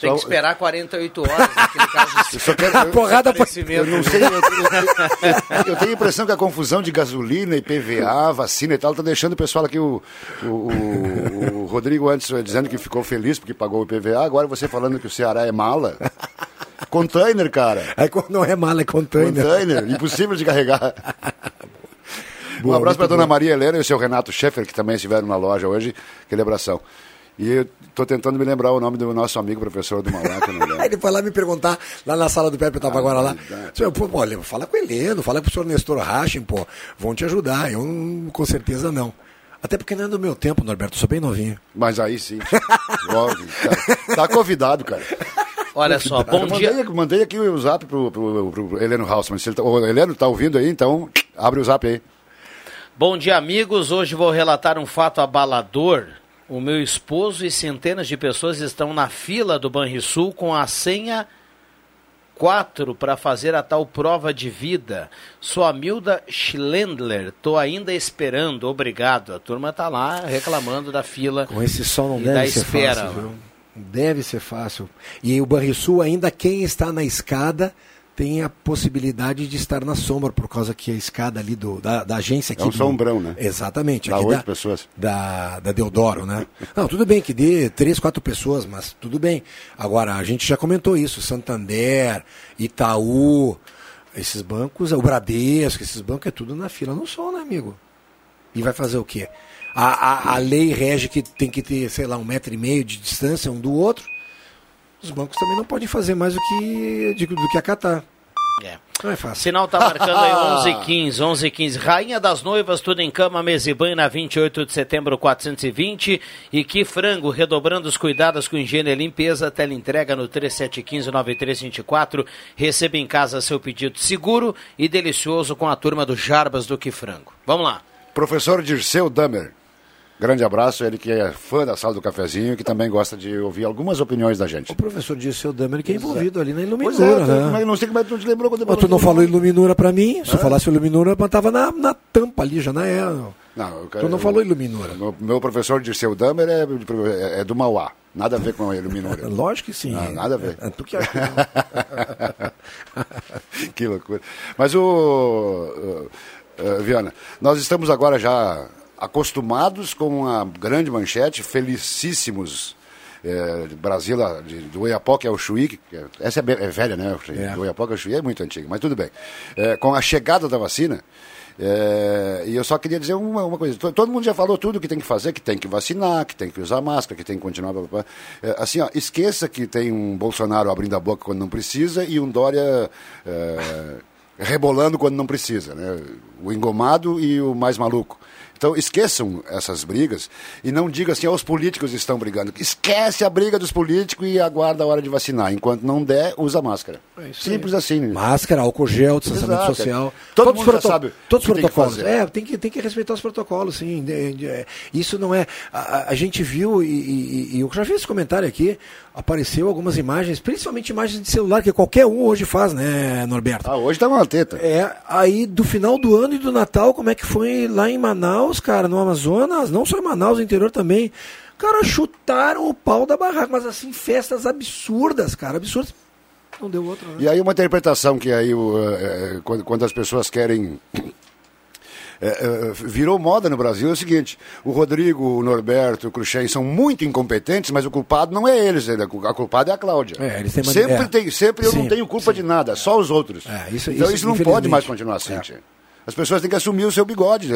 Tem que esperar 48 horas naquele caso de Eu só quero- A porrada foi- Eu não sei, eu, eu- eu- eu tenho a impressão que a confusão de gasolina, IPVA, vacina e tal, tá deixando o pessoal aqui, o, o, o- o Rodrigo antes dizendo que ficou feliz porque pagou o IPVA, agora você falando que o Ceará é mala. Container, cara. Aí quando não é mala, é container. Container, impossível de carregar. um Boa, abraço para dona bom. Maria Helena e o seu Renato Schaeffer, que também estiveram na loja hoje. Aquele abração. E eu tô tentando me lembrar o nome do nosso amigo professor do Mauá, que eu não lembro. Aí ele foi lá me perguntar, lá na sala do Pepe, eu tava agora lá. Senhor, Pô, olha, fala com o Heleno, fala com o senhor Nestor Rachin, pô, vão te ajudar. Eu com certeza não. Até porque não é do meu tempo, Norberto, eu sou bem novinho. Mas aí sim. Jovem, cara. Tá convidado, cara. Olha só, bom eu dia. mandei, mandei aqui o zap pro, pro, pro Heleno Hausmann. Se ele tá, o Heleno tá ouvindo aí, então abre o zap aí. Bom dia, amigos. Hoje vou relatar um fato abalador. O meu esposo e centenas de pessoas estão na fila do Banrisul com a senha 4 para fazer a tal prova de vida. Sou a Milda Schlendler. Tô ainda esperando. Obrigado. A turma tá lá reclamando da fila. Com esse sol não deve ser espera. fácil, viu? Deve ser fácil. E o Banrisul, ainda quem está na escada tem a possibilidade de estar na sombra, por causa que a escada ali do, da, da agência aqui. É um do- sombrão, né? Exatamente. Dá oito da, pessoas. Da, da Deodoro, né? Não, tudo bem que dê três, quatro pessoas, mas tudo bem. Agora, a gente já comentou isso, Santander, Itaú, esses bancos, o Bradesco, esses bancos é tudo na fila no sol, né, amigo? E vai fazer o quê? A, a, a lei rege que tem que ter, sei lá, um metro e meio de distância um do outro. Os bancos também não podem fazer mais do que, de- do que acatar. É. Não é fácil. Sinal tá marcando aí 11 h 15 11 h 15 Rainha das Noivas, tudo em cama, mesa e banho na 28 de setembro 420. E que frango, redobrando os cuidados com higiene e limpeza, teleentrega no 3715-9324. Receba em casa seu pedido seguro e delicioso com a turma do Jarbas do Que Frango. Vamos lá. Professor Dirceu Damer. Grande abraço, ele que é fã da sala do cafezinho que também gosta de ouvir algumas opiniões da gente. O professor Dirceu Damer que é envolvido ali na Pois Iluminura, é, né? mas não sei como é que tu te lembrou quando eu Mas tu não falou. Iluminura pra mim? Se eu falasse Iluminura, mas tava na, na tampa ali, já na é. Não, eu Tu não falou Iluminura. Meu, meu professor Dirceu Damer é, é- é do Mauá. Nada a ver com a Iluminura. Lógico que sim. Não, nada a ver. É, tu que acha que não. que loucura. Mas o. uh, uh, Viana, nós estamos agora já acostumados com a grande manchete, felicíssimos é, Brasília, de, do Oiapoque ao Chuí, que é- essa é, bem- é velha, né? Do Oiapoque ao Chuí é muito antiga, mas tudo bem. É, com a chegada da vacina, é, e eu só queria dizer uma, uma coisa: To- todo mundo já falou tudo que tem que fazer, que tem que vacinar, que tem que usar máscara, que tem que continuar. blá, blá, blá. É, assim, ó, esqueça que tem um Bolsonaro abrindo a boca quando não precisa e um Dória. é, rebolando quando não precisa, né? O engomado e o mais maluco. Então esqueçam essas brigas e não digam assim, "Ah, os políticos estão brigando. Esquece a briga dos políticos e aguarda a hora de vacinar. Enquanto não der, usa máscara. Simples assim. né? Máscara, álcool gel, distanciamento Exato. social. Todo Todos mundo proto- sabe Todos os tem protocolos. fazer. é, tem que, tem que respeitar os protocolos, sim. É, Isso não é. A, a- gente viu, e, e- e eu já fiz esse comentário aqui, apareceu algumas imagens, principalmente imagens de celular, que qualquer um hoje faz, né, Norberto? Ah, hoje tá uma teta. É, aí do final do ano e do Natal, como é que foi lá em Manaus, cara, no Amazonas, não só em Manaus, no interior também. Cara, chutaram o pau da barraca, mas assim, festas absurdas, cara, absurdas. Não deu outra, né? E aí uma interpretação que aí eh, eh, quando, quando as pessoas querem eh, virou moda no Brasil é o seguinte: o Rodrigo, o Norberto, o Cruxem são muito incompetentes, mas o culpado não é eles, né? a culpada é a Cláudia. É, eles têm sempre é. tem, sempre eu não Sim, tenho culpa de nada, só os outros. isso- então isso, isso, não pode mais continuar assim. As pessoas têm que assumir o seu bigode.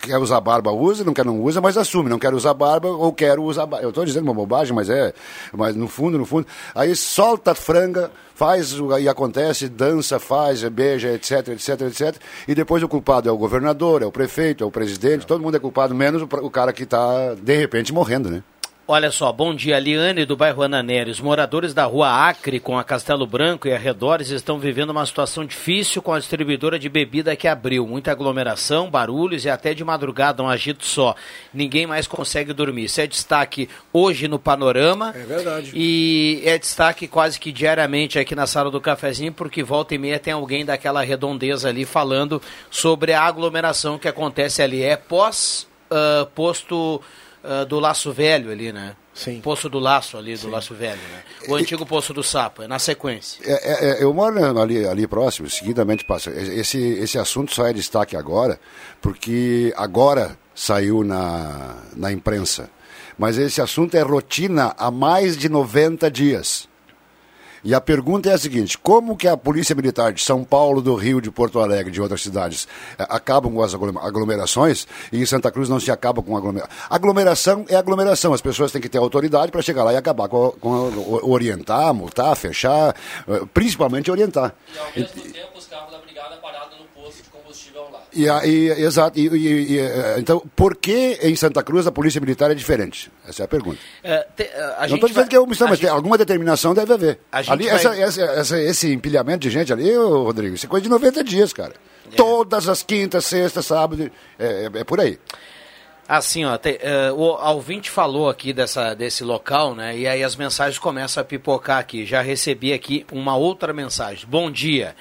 Quer usar barba, usa, não quer, não usa, mas assume. Não quero usar barba ou quero usar barba. Eu estou dizendo uma bobagem, mas é. Mas no fundo, no fundo. Aí solta a franga, faz o- e acontece, dança, faz, beija, etc, etc, etc. E depois o culpado é o governador, é o prefeito, é o presidente, todo mundo é culpado, menos o, o cara que está, de repente, morrendo, né? Olha só, bom dia, Liane do bairro Ananeri. Os moradores da rua Acre com a Castelo Branco e arredores estão vivendo uma situação difícil com a distribuidora de bebida que abriu. Muita aglomeração, barulhos e até de madrugada um agito só. Ninguém mais consegue dormir. Isso é destaque hoje no Panorama. É verdade. E é destaque quase que diariamente aqui na sala do cafezinho, porque volta e meia tem alguém daquela redondeza ali falando sobre a aglomeração que acontece ali. É pós ah, posto ah, do Laço Velho ali, né? Sim. Poço do Laço ali, do Laço Velho, né? O antigo Poço do Sapo, é na sequência. É, é, é, eu moro ali, ali próximo, seguidamente passa. Esse, esse assunto só é destaque agora, porque agora saiu na, na imprensa. Mas esse assunto é rotina há mais de 90 dias. E a pergunta é a seguinte: como que a Polícia Militar de São Paulo, do Rio, de Porto Alegre, de outras cidades, eh, acabam com as aglom- aglomerações e em Santa Cruz não se acaba com aglomeração? Aglomeração é aglomeração. As pessoas têm que ter autoridade para chegar lá e acabar com, a- com a- orientar, multar, fechar, eh, principalmente orientar. tempo, os carros da brigada parados no posto de E, aí, exato. E, e- e, eh, então, por que em Santa Cruz a Polícia Militar é diferente? Essa é a pergunta. É, te- a não estou dizendo vai- que é omissão, a mas gente- tem alguma determinação deve haver. Ali, vai- essa, essa- essa- esse empilhamento de gente ali, ô, Rodrigo, isso é coisa de 90 dias, cara. Todas as quintas, sextas, sábados, é, é- é por aí. Assim, ó, te- eh, o ouvinte falou aqui dessa, desse local, né? E aí as mensagens começam a pipocar aqui. Já recebi aqui uma outra mensagem. Bom dia.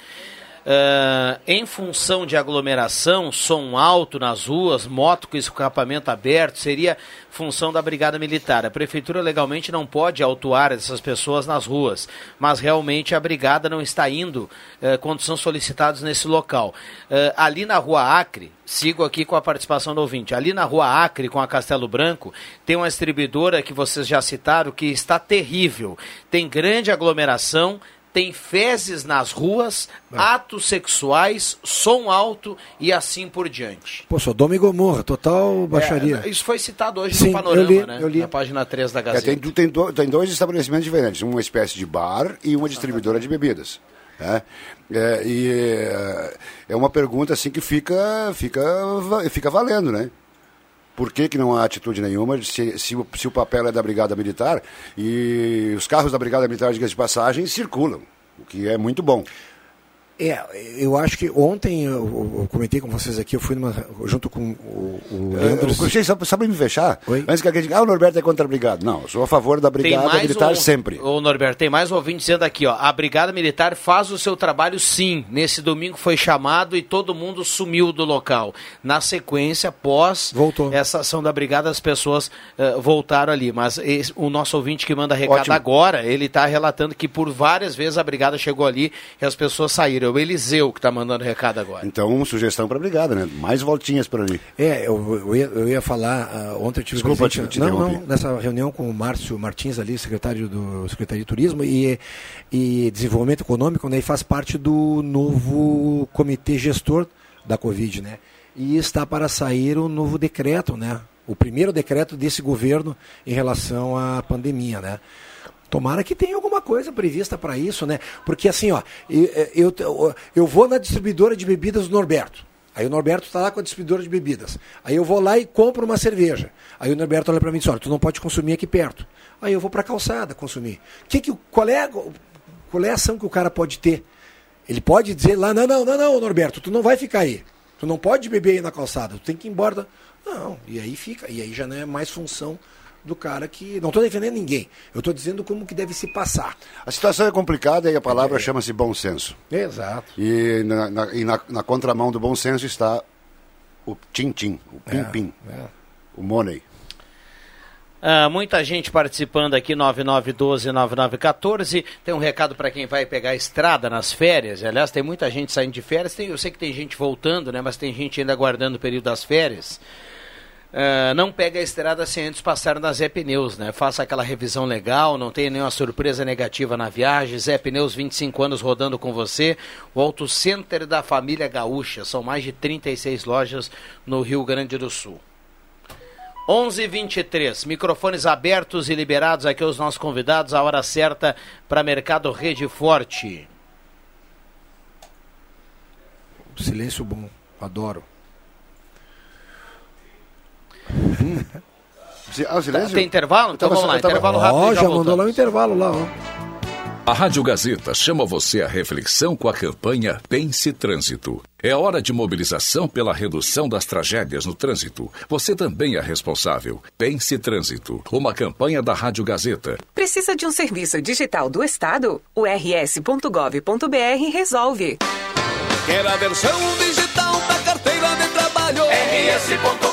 Ah, em função de aglomeração, som alto nas ruas, moto com escapamento aberto, seria função da Brigada Militar. A Prefeitura legalmente não pode autuar essas pessoas nas ruas, mas realmente a Brigada não está indo eh, quando são solicitados nesse local. Eh, ali na Rua Acre, sigo aqui com a participação do ouvinte, ali na Rua Acre, com a Castelo Branco, tem uma distribuidora que vocês já citaram que está terrível. Tem grande aglomeração, tem fezes nas ruas, atos sexuais, som alto e assim por diante. Pô, Sodoma e Gomorra, total baixaria. É, isso foi citado hoje Sim, no Panorama, eu li, né? eu li. Na página 3 da É, Gazeta. tem, tem, do- tem dois estabelecimentos diferentes, uma espécie de bar e uma distribuidora de bebidas. né? É, e é, é uma pergunta assim que fica, fica, fica valendo, né? Por que, que não há atitude nenhuma se, se, o, se o papel é da Brigada Militar e os carros da Brigada Militar, diga de passagem, circulam, o que é muito bom. É, eu acho que ontem eu, eu- comentei com vocês aqui, eu fui numa, junto com o, o Leandro. Eu, eu, só, só para me fechar, antes que alguém diga, ah, o Norberto é contra a Brigada. Não, eu sou a favor da Brigada Militar um, sempre. Ô Norberto, tem mais um ouvinte dizendo aqui, ó. A Brigada Militar faz o seu trabalho sim. Nesse domingo foi chamado e todo mundo sumiu do local. Na sequência, após essa ação da Brigada, as pessoas eh, voltaram ali. Mas esse- o nosso ouvinte que manda recado Ótimo. agora, ele está relatando que por várias vezes a Brigada chegou ali e as pessoas saíram. O Eliseu que está mandando recado agora. Então, sugestão para a brigada, né? Mais voltinhas por ali. É, eu, eu, ia, eu ia falar, uh, ontem eu tive Desculpa, presente, te, te não, não, nessa reunião com o Márcio Martins ali, secretário do Secretaria de Turismo e, e Desenvolvimento Econômico, né, e faz parte do novo comitê gestor da Covid, né? E está para sair o novo decreto, né? O primeiro decreto desse governo em relação à pandemia, né? Tomara que tenha alguma coisa prevista para isso, né? Porque assim, ó, eu, eu, eu vou na distribuidora de bebidas do Norberto. Aí o Norberto está lá com a distribuidora de bebidas. Aí eu vou lá e compro uma cerveja. Aí o Norberto olha para mim e diz: olha, tu não pode consumir aqui perto. Aí eu vou para a calçada consumir. Que que, qual, é, qual é a ação que o cara pode ter? Ele pode dizer lá: não, não, não, não, Norberto, tu não vai ficar aí. Tu não pode beber aí na calçada, tu tem que ir embora. Não, e aí fica. E aí já não é mais função do cara que. Não estou defendendo ninguém. Eu estou dizendo como que deve se passar. A situação é complicada e a palavra é. chama-se bom senso. Exato. E, na, na, e na, na, contramão do bom senso está o tim-tim, o pim-pim, é, é. o money. Uh, muita gente participando aqui, 9912-9914. Tem um recado para quem vai pegar a estrada nas férias. Aliás, tem muita gente saindo de férias. Tem, eu sei que tem gente voltando, né? Mas tem gente ainda aguardando o período das férias. Uh, não pega a estrada sem antes passar na Zé Pneus, né? Faça aquela revisão legal, não tenha nenhuma surpresa negativa na viagem. Zé Pneus, 25 anos rodando com você. O Auto Center da família Gaúcha. São mais de 36 lojas no Rio Grande do Sul. 11:23 microfones abertos e liberados aqui aos nossos convidados. A hora certa para Mercado Rede Forte. Silêncio bom, adoro. Hum. Ah, Tem intervalo? Então vamos lá, intervalo rápido. Ó, já, já mandou lá o intervalo lá, ó. A Rádio Gazeta chama você à reflexão com a campanha Pense Trânsito. É hora de mobilização pela redução das tragédias no trânsito. Você também é responsável. Pense Trânsito, uma campanha da Rádio Gazeta. Precisa de um serviço digital do Estado? O rs.gov.br resolve. Quer a versão digital da carteira de trabalho? rs.gov.br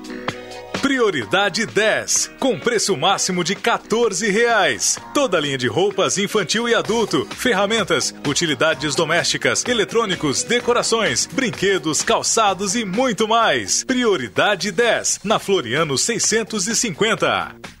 Prioridade 10, com preço máximo de 14 reais. Toda linha de roupas infantil e adulto, ferramentas, utilidades domésticas, eletrônicos, decorações, brinquedos, calçados e muito mais. Prioridade 10, na Floriano 650.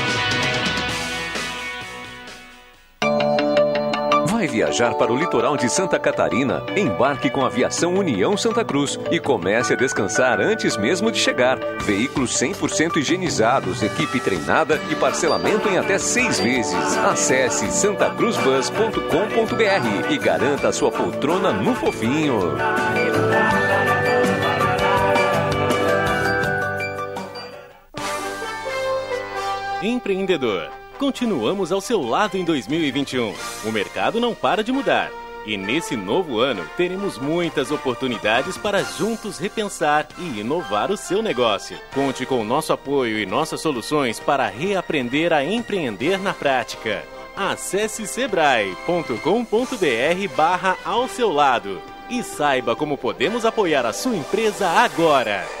Vai viajar para o litoral de Santa Catarina? Embarque com a Aviação União Santa Cruz e comece a descansar antes mesmo de chegar. Veículos 100% higienizados, equipe treinada e parcelamento em até seis vezes. Acesse santacruzbus.com.br e garanta a sua poltrona no fofinho. Empreendedor continuamos ao seu lado em 2021. O mercado não para de mudar. E nesse novo ano, teremos muitas oportunidades para juntos repensar e inovar o seu negócio. Conte com o nosso apoio e nossas soluções para reaprender a empreender na prática. Acesse sebrae.com.br barra ao seu lado e saiba como podemos apoiar a sua empresa agora.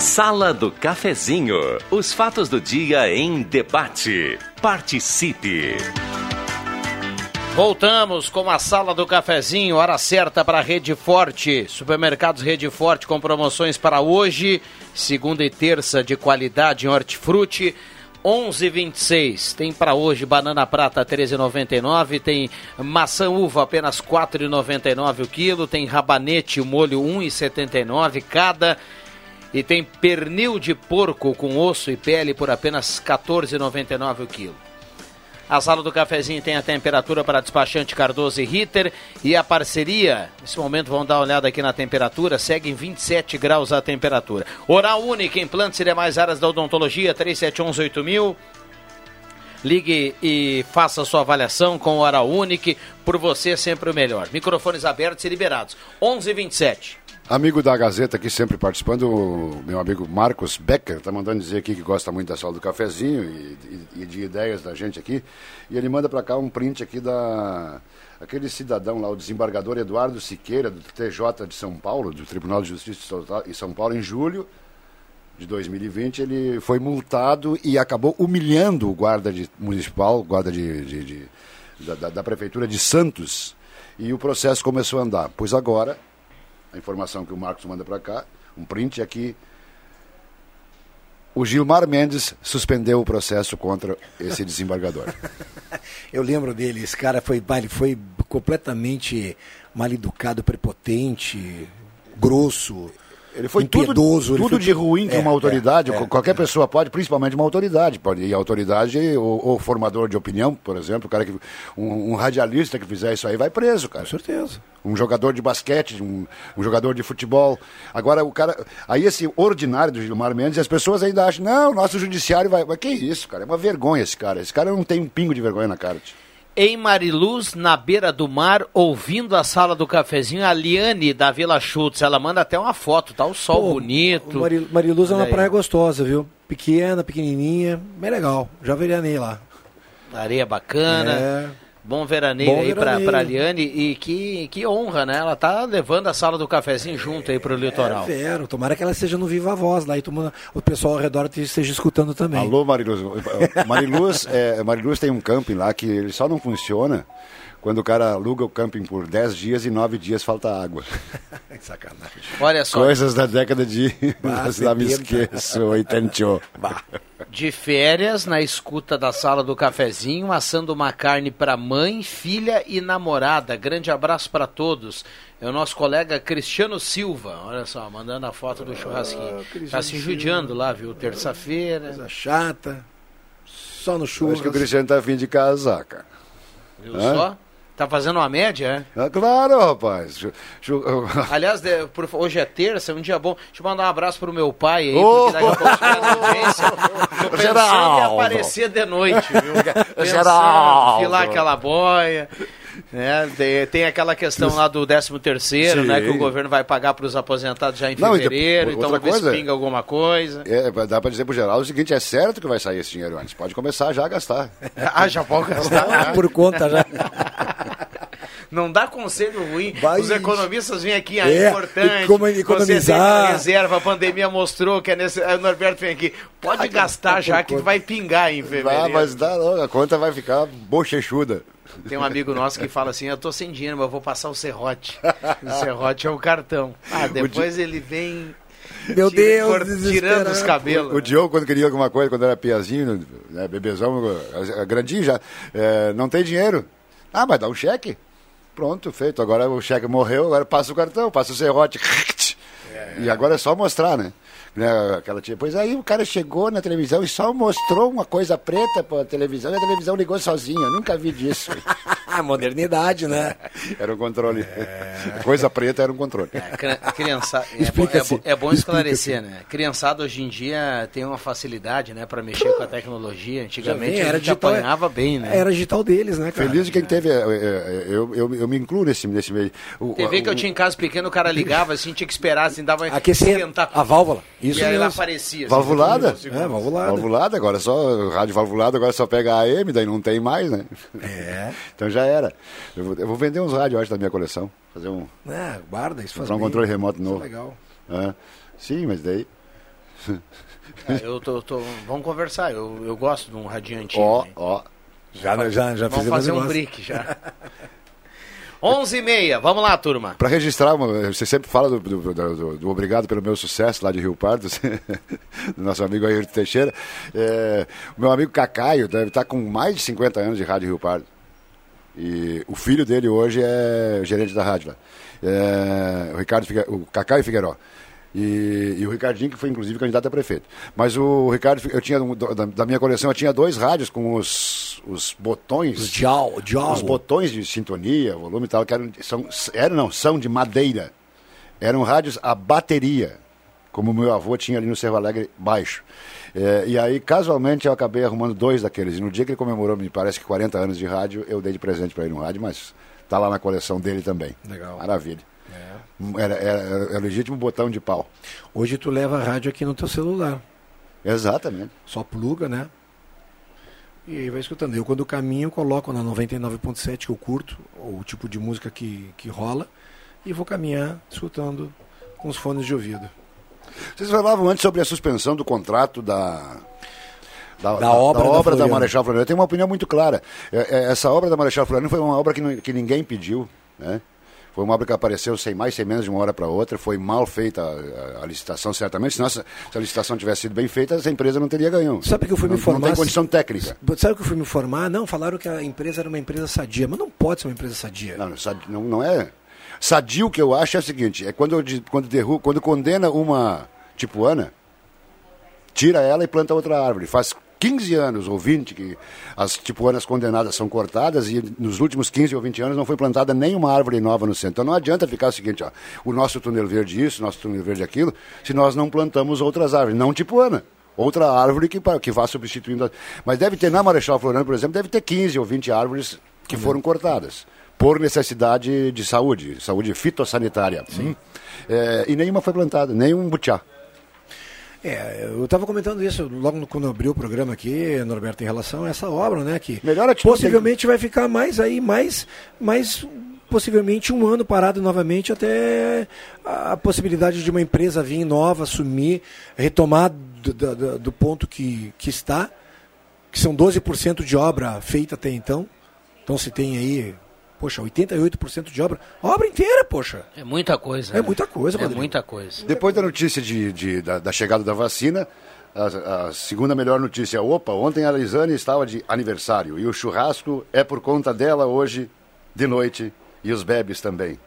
Sala do Cafezinho. Os fatos do dia em debate. Participe! Voltamos com a sala do cafezinho, hora certa para Rede Forte. Supermercados Rede Forte com promoções para hoje, segunda e terça de qualidade em hortifruti. 11,26. Tem para hoje banana prata 13,99. Tem maçã uva apenas 4,99 o quilo. Tem rabanete molho 1,79 cada. E tem pernil de porco com osso e pele por apenas 14,99 o quilo. A sala do cafezinho tem a temperatura para despachante Cardoso e Ritter e a parceria, nesse momento vamos dar uma olhada aqui na temperatura, segue em 27 graus a temperatura. Oral Única, implantes e demais áreas da odontologia, 37118000. Ligue e faça sua avaliação com o Oral Unique, por você sempre o melhor. Microfones abertos e liberados. 11:27. Amigo da Gazeta aqui sempre participando, meu amigo Marcos Becker, está mandando dizer aqui que gosta muito da sala do cafezinho e, e- e de ideias da gente aqui. E ele manda para cá um print aqui da aquele cidadão lá, o desembargador Eduardo Siqueira, do TJ de São Paulo, do Tribunal de Justiça de São Paulo, em julho de 2020, ele foi multado e acabou humilhando o guarda de, municipal, guarda de, de- de- da- da prefeitura de Santos. E o processo começou a andar. Pois agora, a informação que o Marcos manda para cá, um print aqui. O Gilmar Mendes suspendeu o processo contra esse desembargador. Eu lembro dele, esse cara foi, ele foi completamente mal educado, prepotente, grosso. Ele foi tudo, impiedoso. ele tudo foi de ruim que É, uma autoridade, é, é, qualquer pessoa pode, principalmente uma autoridade. Pode, e a autoridade, o, o formador de opinião, por exemplo, o cara que, um, um radialista que fizer isso aí vai preso, cara. Com certeza. Um jogador de basquete, um, um jogador de futebol. Agora, o cara. Aí esse ordinário do Gilmar Mendes, as pessoas ainda acham, não, nosso judiciário vai. Mas que isso, cara? É uma vergonha esse cara. Esse cara não tem um pingo de vergonha na cara. tio. Em Mariluz, na beira do mar, ouvindo a sala do cafezinho, a Liane da Vila Schultz. Ela manda até uma foto, tá? O sol Pô, bonito. o Mariluz é uma aí. praia gostosa, viu? Pequena, pequenininha, bem legal. Já veranei lá. Areia bacana. É. Bom veraneio Bom aí pra, veraneio. pra Liane. E que, que honra, né? Ela tá levando a sala do cafezinho junto aí pro litoral. É, vero. Tomara que ela esteja no Viva Voz lá e tomando, o pessoal ao redor esteja escutando também. Alô, Mariluz. Mariluz, é, Mariluz tem um camping lá que ele só não funciona quando o cara aluga o camping por 10 dias e 9 dias falta água. Sacanagem. Olha só. Coisas da década de. Bah, lá me 70. esqueço, 80. De férias, na escuta da sala do cafezinho, assando uma carne para mãe, filha e namorada. Grande abraço para todos. É o nosso colega Cristiano Silva. Olha só, mandando a foto do churrasquinho. tá Cristiano se judiando lá, viu? Terça-feira. Coisa chata. Só no Eu churras. Acho que o Cristiano tá afim de casar, cara. Viu Hã? só? Tá fazendo uma média, é? Ah, claro, rapaz. Aliás, de- por- hoje é terça, é um dia bom. Deixa eu mandar um abraço pro meu pai aí, porque daqui a pouco audiência. Tô pensando em aparecer de noite, viu? Pensando, Geraldo! filar aquela boia. Né? tem, tem aquela questão lá do 13 terceiro, Sim. né? Que o governo vai pagar para os aposentados já em Não, e de- fevereiro, então vamos ver se coisa- pinga alguma coisa. É, dá pra dizer pro Geraldo o seguinte: é certo que vai sair esse dinheiro antes. Pode começar já a gastar. ah, já pode gastar. Por conta já. Não dá conselho ruim. Vai- Os economistas vêm aqui, É, é importante. Você tem economizar. a reserva, a pandemia mostrou que é necessário. O Norberto vem aqui. Pode gastar já que vai pingar em fevereiro. Ah, mas dá, não, a conta vai ficar bochechuda. Tem um amigo nosso que fala assim: Eu tô sem dinheiro, mas eu vou passar o serrote. O serrote é o cartão. Ah, depois ele vem. Meu tira- Deus, tirando os cabelos. O Diogo, quando queria alguma coisa, quando era piazinho, né, bebezão, eh, grandinho já, eh, não tem dinheiro. Ah, mas dá um cheque. Pronto, feito. Agora o cheque morreu, agora passa o cartão, passa o serrote. E agora é só mostrar, né? Né, Aquela tia, pois aí o cara chegou na televisão e só mostrou uma coisa preta pra televisão e a televisão ligou sozinha. Eu nunca vi disso. Modernidade, né? Era um controle. Coisa preta era um controle. Cri- Criança, é, bom, é, bom, é bom esclarecer, né? Criançada hoje em dia tem uma facilidade, né, para mexer com a tecnologia. Antigamente vem, a gente apanhava bem, né? Era digital deles, né, cara? Feliz de quem teve. eh, eh, Eu, eu, eu me incluo nesse, nesse meio. O- TV que eu o- tinha em casa pequeno, o cara ligava, assim, tinha que esperar, assim, dava Aquecer a válvula. Isso e aí ela mesmo. aparecia. assim, Valvulada? assim, É, valvulada. Valvulada, agora só rádio valvulada, agora só pega a AM, daí não tem mais, né? É. Então já era. Eu vou, eu vou vender uns rádios, acho, da minha coleção. Fazer um, É, guarda, isso faz comprar um bem. controle remoto Isso é novo. legal. É. Sim, mas daí. É, eu tô, tô- vamos conversar, eu, eu gosto de um radiante. Ó, ó. Já, já, já Vamos fazer um brick já. 11 e meia, vamos lá, turma. Para registrar, você sempre fala do, do- do- do- do obrigado pelo meu sucesso lá de Rio Pardo, do nosso amigo Ayrton Teixeira. É, o meu amigo Cacaio deve estar com mais de 50 anos de rádio Rio Pardo. E o filho dele hoje é gerente da rádio lá. É, o, Ricardo o Cacaio Figueiró. E, e o Ricardinho, que foi inclusive candidato a prefeito. Mas o Ricardo, eu tinha, da, da minha coleção, eu tinha dois rádios com os, os botões. Os dial, dial. Os botões de sintonia, volume e tal, que eram, são, eram, não, são de madeira. Eram rádios a bateria, como meu avô tinha ali no Cerro Alegre baixo. É, e aí, casualmente, eu acabei arrumando dois daqueles. E no dia que ele comemorou, me parece que 40 anos de rádio, eu dei de presente para ele um rádio, mas tá lá na coleção dele também. Legal. Maravilha. Era, era, era legítimo botão de pau. Hoje tu leva a rádio aqui no teu celular. Exatamente. Só pluga, né? E aí vai escutando. Eu quando caminho coloco na 99.7 que eu curto, o tipo de música que, que rola, e vou caminhar escutando com os fones de ouvido. Vocês falavam antes sobre a suspensão do contrato da. Da, Da obra da da Floriano. Marechal Floriano. Eu tenho uma opinião muito clara. É, é, Essa obra da Marechal Floriano foi uma obra que, que ninguém pediu. Né? Foi uma obra que apareceu sem mais, sem menos de uma hora para outra. Foi mal feita a, a- a licitação, certamente. Se, nossa, se a licitação tivesse sido bem feita, essa empresa não teria ganho. Sabe que eu fui não, me formar? Não tem condição técnica. Sabe que eu fui me formar? Não, falaram que a empresa era uma empresa sadia, mas não pode ser uma empresa sadia. Não, não, não é. Sadio o que eu acho é o seguinte: é quando, quando, derru, quando condena uma tipuana, tira ela e planta outra árvore. Faz 15 anos ou 20 que as tipuanas condenadas são cortadas e nos últimos 15 ou 20 anos não foi plantada nenhuma árvore nova no centro. Então não adianta ficar o seguinte: ó, o nosso túnel verde isso, o nosso túnel verde aquilo, se nós não plantamos outras árvores, não tipuana. Outra árvore que, que vá substituindo. a- Mas deve ter na Marechal Floriano, por exemplo, deve ter 15 ou 20 árvores que foram cortadas por necessidade de saúde, saúde fitossanitária. Hum. É, e nenhuma foi plantada, nenhum butiá. É, eu estava comentando isso logo quando eu abri o programa aqui, Norberto, em relação a essa obra, né? Que Melhor possivelmente vai ficar mais aí, mais, mais possivelmente um ano parado novamente até a possibilidade de uma empresa vir nova, assumir, retomar do, do- do- do ponto que, que está, que são 12% de obra feita até então. Então se tem aí, poxa, 88% de obra. Obra inteira, poxa. É muita coisa. É né? muita coisa, É Rodrigo. muita coisa. Depois da notícia de, de- da, da chegada da vacina, a, a segunda melhor notícia, opa, ontem a Lisane estava de aniversário e o churrasco é por conta dela hoje de noite e os bebes também.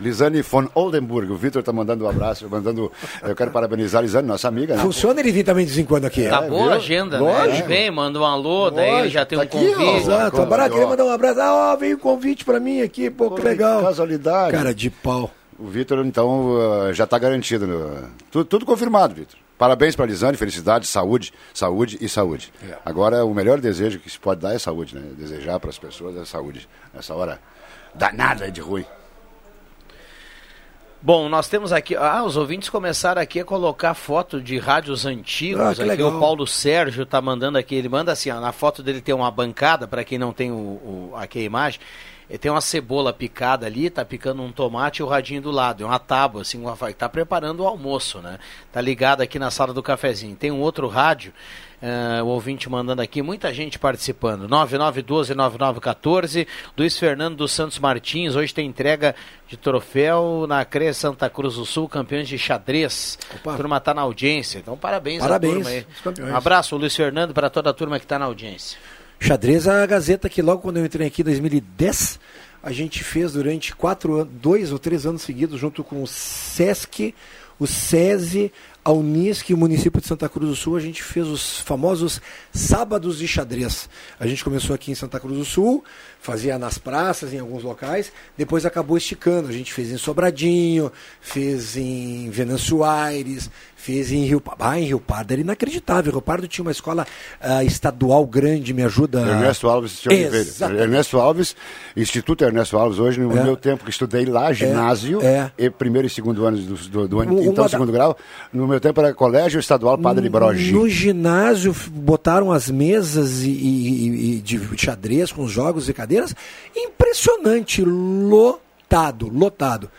Lisane von Oldenburg, o Vitor está mandando um abraço, mandando, eu quero parabenizar a Lisane, nossa amiga. né? Funciona ele vir também de vez em quando aqui. Tá É, boa a agenda, né? Lógico. Ele vem, manda um alô, daí ele já tem um Lógico, tá aqui, ó. convite. Exato, Como Barato, queria mandar um abraço. Ah, ó, veio um convite pra mim aqui, pô, que legal. Casualidade. Cara de pau. O Vitor, então, uh, já está garantido. no- Tudo, tudo confirmado, Vitor. Parabéns para a Lisane, felicidade, saúde, saúde e saúde. É. Agora, o melhor desejo que se pode dar é saúde, né? Desejar para as pessoas é saúde. Nessa hora danada de ruim. Bom, nós temos aqui. Ah, os ouvintes começaram aqui a colocar foto de rádios antigos. Ah, aqui o Paulo Sérgio tá mandando aqui. Ele manda assim, ó, na foto dele tem uma bancada, para quem não tem o, o- aqui a imagem. Ele tem uma cebola picada ali, tá picando um tomate e o radinho do lado. É uma tábua, assim, uma, tá preparando o almoço, né? Tá ligado aqui na sala do cafezinho. Tem um outro rádio, eh, o ouvinte mandando aqui, muita gente participando. 9912-9914. Luiz Fernando dos Santos Martins, hoje tem entrega de troféu na CRE Santa Cruz do Sul, campeões de xadrez. A turma tá na audiência, então parabéns, Parabéns, à turma aí. Um abraço, Luiz Fernando, para toda a turma que tá na audiência. Xadrez, a Gazeta, que logo quando eu entrei aqui em 2010, a gente fez durante quatro anos, dois ou três anos seguidos, junto com o SESC, o SESI, a Unisc o município de Santa Cruz do Sul, a gente fez os famosos sábados de xadrez. A gente começou aqui em Santa Cruz do Sul, fazia nas praças, em alguns locais, depois acabou esticando. A gente fez em Sobradinho, fez em Venâncio Aires, fez em Rio Pardo. Ah, em Rio Pardo era inacreditável. Rio Pardo tinha uma escola ah, estadual grande, me ajuda. Ernesto Alves Oliveira. Ernesto Alves, Instituto Ernesto Alves, hoje, no É. meu tempo que estudei lá, ginásio, é. e primeiro e segundo anos do, do, do ano, então da- segundo grau, no meu tempo era Colégio Estadual Padre Brogi. No ginásio botaram as mesas e, e- e de xadrez com os jogos e cadeiras. Impressionante, lotado, lotado.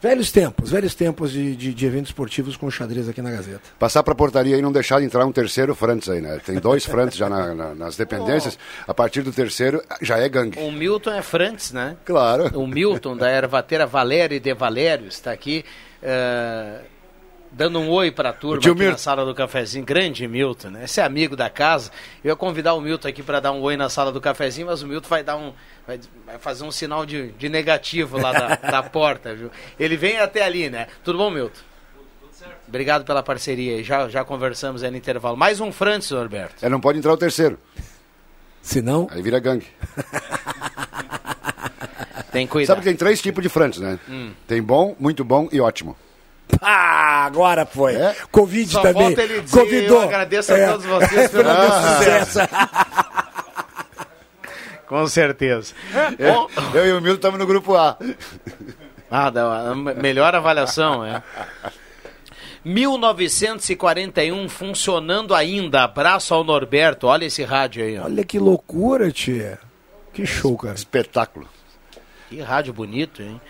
Velhos tempos, velhos tempos de, de, de eventos esportivos com xadrez aqui na Gazeta. Passar para a portaria e não deixar de entrar um terceiro Frantz aí, né? Tem dois Frantz já na- na- nas dependências. A partir do terceiro já é gangue. O Milton é Frantz, né? Claro. O Milton, da ervateira Valério de Valério, está aqui eh, dando um oi para a turma aqui na Milton. sala do cafezinho. Grande Milton, né? Esse é amigo da casa. Eu ia convidar o Milton aqui para dar um oi na sala do cafezinho, mas o Milton vai dar um. Vai, vai fazer um sinal de, de negativo lá da, da porta, viu? Ele vem até ali, né? Tudo bom, Milton? Obrigado pela parceria aí. Já, já conversamos aí no intervalo. Mais um Frantz, Norberto. É, não pode entrar o terceiro. Se não. Aí vira gangue. Tem cuidado. Sabe que tem três tipos de Frantz, né? Hum. Tem bom, muito bom e ótimo. Ah, agora foi. Covid Só também. falta ele dizer, Convidou. eu agradeço a É. todos vocês pelo meu meu sucesso. Com certeza. É, Bom, eu e o Milton estamos no grupo A. Ah, dá, a melhor avaliação, é. 1941 funcionando ainda. Abraço ao Norberto. Olha esse rádio aí, ó. Olha que loucura, tia. Que show, cara. Espetáculo. Que rádio bonito, hein?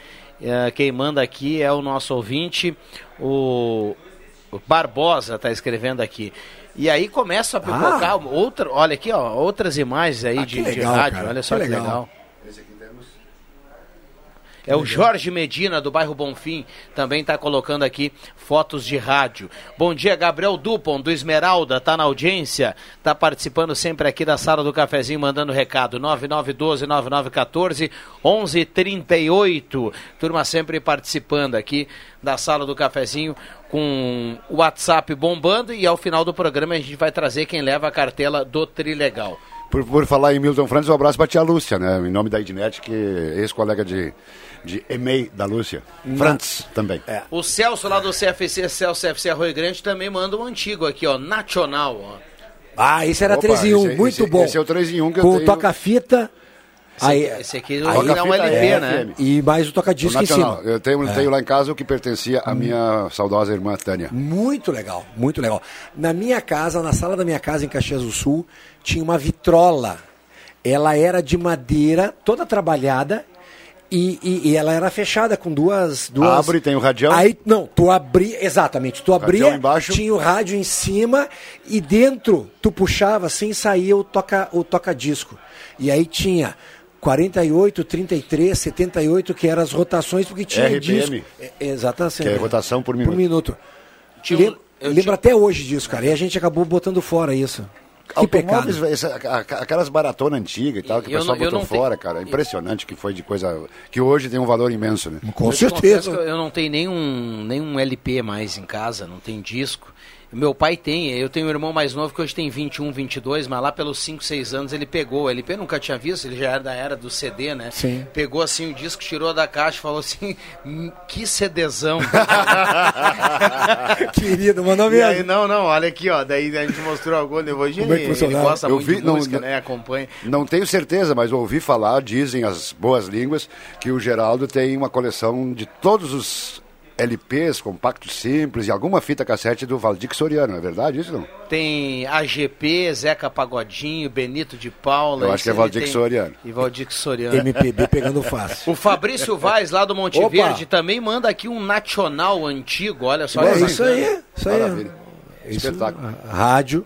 É, quem manda aqui é o nosso ouvinte, o, Barbosa está escrevendo aqui. E aí começa a pipocar outra, olha aqui, ó, outras imagens aí Ah, de, que de legal, rádio. cara, Olha só que que, legal. legal. É o Jorge Medina, do bairro Bonfim, também está colocando aqui fotos de rádio. Bom dia, Gabriel Dupont, do Esmeralda, tá na audiência, tá participando sempre aqui da sala do cafezinho, mandando recado. 9912-9914, 1138. Turma sempre participando aqui da sala do cafezinho com o WhatsApp bombando e ao final do programa a gente vai trazer quem leva a cartela do Trilegal. Por, por falar em Milton Frantz, um abraço para a tia Lúcia, né? Em nome da Ednet, que é ex-colega de, de EMEI da Lúcia. Frantz também. É. O Celso lá do CFC, Celso CFC Arroio Grande, também manda um antigo aqui, ó, Nacional, ó. Ah, esse era Opa, 3 em 1, esse- muito esse- bom. esse é o 3 em 1 que eu Com tenho. toca-fita. Esse, Aí, esse aqui aí- é um LP, é né? FM. E mais o toca-disco em Nacional. cima. Eu tenho, É. tenho lá em casa o que pertencia à minha saudosa irmã Tânia. Muito legal, muito legal. Na minha casa, na sala da minha casa em Caxias do Sul, tinha uma vitrola. Ela era de madeira, toda trabalhada, e, e- e ela era fechada com duas, duas. Abre, tem o radião. Aí, não, tu abria, exatamente, tu abria, tinha o rádio em cima, e dentro tu puxava assim, saía o toca o toca-disco. E aí tinha 48, 33, 78, que eram as rotações, porque tinha RPM. disco. É, Exatamente. Que é rotação por minuto. Por minuto. Tinha eu lembro tinha- até hoje disso, cara. E a gente acabou botando fora isso. Que pecado. Automóveis, essa- aquelas baratonas antigas e tal, que o pessoal não- botou fora, tenho- cara. Impressionante que foi de coisa. que hoje tem um valor imenso, né? Com Eu que Eu não tenho nenhum, nenhum LP mais em casa, não tem disco. Meu pai tem, eu tenho um irmão mais novo que hoje tem 21, 22, mas lá pelos 5, 6 anos ele pegou. O LP nunca tinha visto, ele já era da era do CD, né? Sim. Pegou assim o disco, tirou da caixa e falou assim: "Hum, que CDzão. Querido, mandou E aí, mesmo. não, não, olha aqui, ó. Daí a gente mostrou algum hoje. Como é que ele, ele funcionava? gosta Eu muito vi- de não- música, não- né? Acompanha. Não tenho certeza, mas ouvi falar, dizem as boas línguas, que o Geraldo tem uma coleção de todos os LPs, compactos simples e alguma fita cassete do Valdir Soriano, é verdade isso não? Tem AGP, Zeca Pagodinho, Benito de Paula. Eu acho que é Valdir tem- Soriano. E Valdir Soriano. MPB pegando fácil. O Fabrício Vaz, lá do Monte Opa! Verde, também manda aqui um nacional antigo, olha só. É isso aí, isso aí. Maravilha. Isso, Espetáculo. Rádio.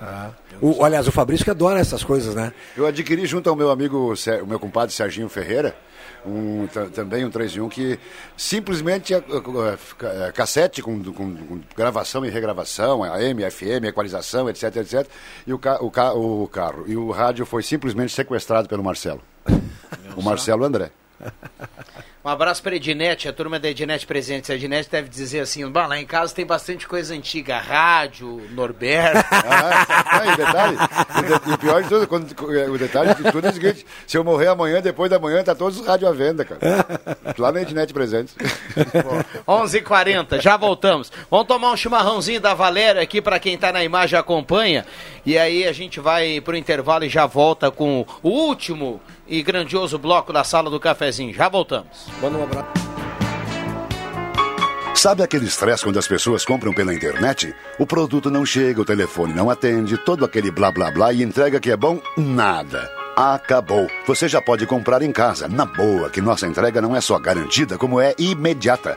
Ah. O, aliás, o Fabrício que adora essas coisas, né? Eu adquiri junto ao meu amigo, o meu compadre Serginho Ferreira, um, ta- também um 3 em 1 que simplesmente é, é, é, cassete com, com- com gravação e regravação, AM, FM, equalização, etc, etc. E o, ca, o, ca, o carro. E o rádio foi simplesmente sequestrado pelo Marcelo. o Marcelo André. Um abraço para a Ednet, a turma da Ednet presente. A Ednet deve dizer assim: "Bah, lá em casa tem bastante coisa antiga, rádio, Norberto. Ah, e detalhe, o, de- e o pior de tudo, quando, o detalhe de tudo é o seguinte: se eu morrer amanhã, depois da manhã, tá todos os rádios à venda, cara. Lá na Ednet presentes. 11h40, já voltamos. Vamos tomar um chimarrãozinho da Valéria aqui para quem tá na imagem acompanha. E aí a gente vai pro intervalo e já volta com o último e grandioso bloco da sala do cafezinho. Já voltamos. Manda um abraço. Sabe aquele estresse quando as pessoas compram pela internet? O produto não chega, o telefone não atende, todo aquele blá blá blá e entrega que é bom? Nada. acabou. Você já pode comprar em casa, na boa, que nossa entrega não é só garantida, como é imediata.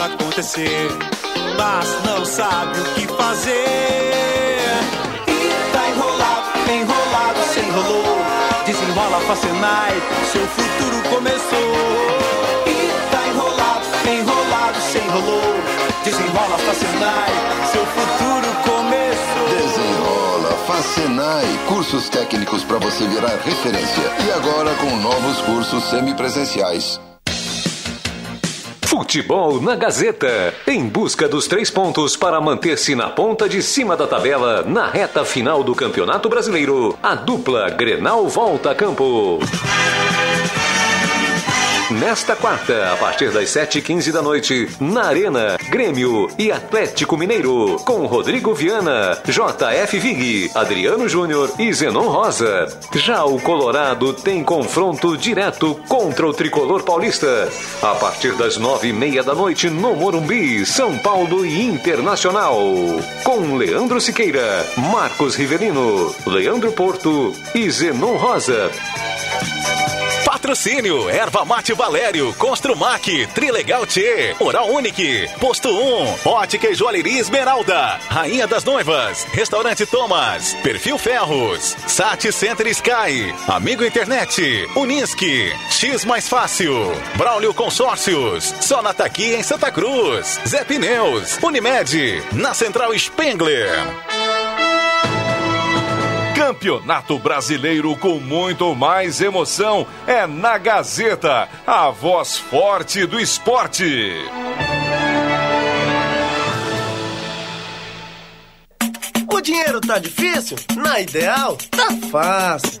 acontecer, mas não sabe o que fazer. E tá enrolado, enrolado, se enrolou. Desenrola Facenai, seu futuro começou. E tá enrolado, enrolado, se enrolou. Desenrola Facenai, seu futuro começou. Desenrola, Facenai, cursos técnicos para você virar referência. E agora com novos cursos semipresenciais. Futebol na Gazeta. Em busca dos três pontos para manter-se na ponta de cima da tabela na reta final do Campeonato Brasileiro. A dupla Grenal volta a campo. Nesta quarta, a partir das 7h15 da noite, na Arena, Grêmio e Atlético Mineiro, com Rodrigo Viana, JF Vig, Adriano Júnior e Zenon Rosa. Já o Colorado tem confronto direto contra o tricolor paulista. A partir das nove e meia da noite, no Morumbi, São Paulo e Internacional. Com Leandro Siqueira, Marcos Rivelino, Leandro Porto e Zenon Rosa. Patrocínio, Erva Mate Valério, Construmac, Trilegal T, Oral Unique, Posto 1, Ótica e Joalheria Esmeralda, Rainha das Noivas, Restaurante Thomas, Perfil Ferros, Sat Center Sky, Amigo Internet, Unisque, X Mais Fácil, Braulio Consórcios, Sonataqui em Santa Cruz, Zé Pneus, Unimed, na Central Spengler. Campeonato Brasileiro com muito mais emoção é na Gazeta, a voz forte do esporte. O dinheiro tá difícil? Na Ideal, tá fácil.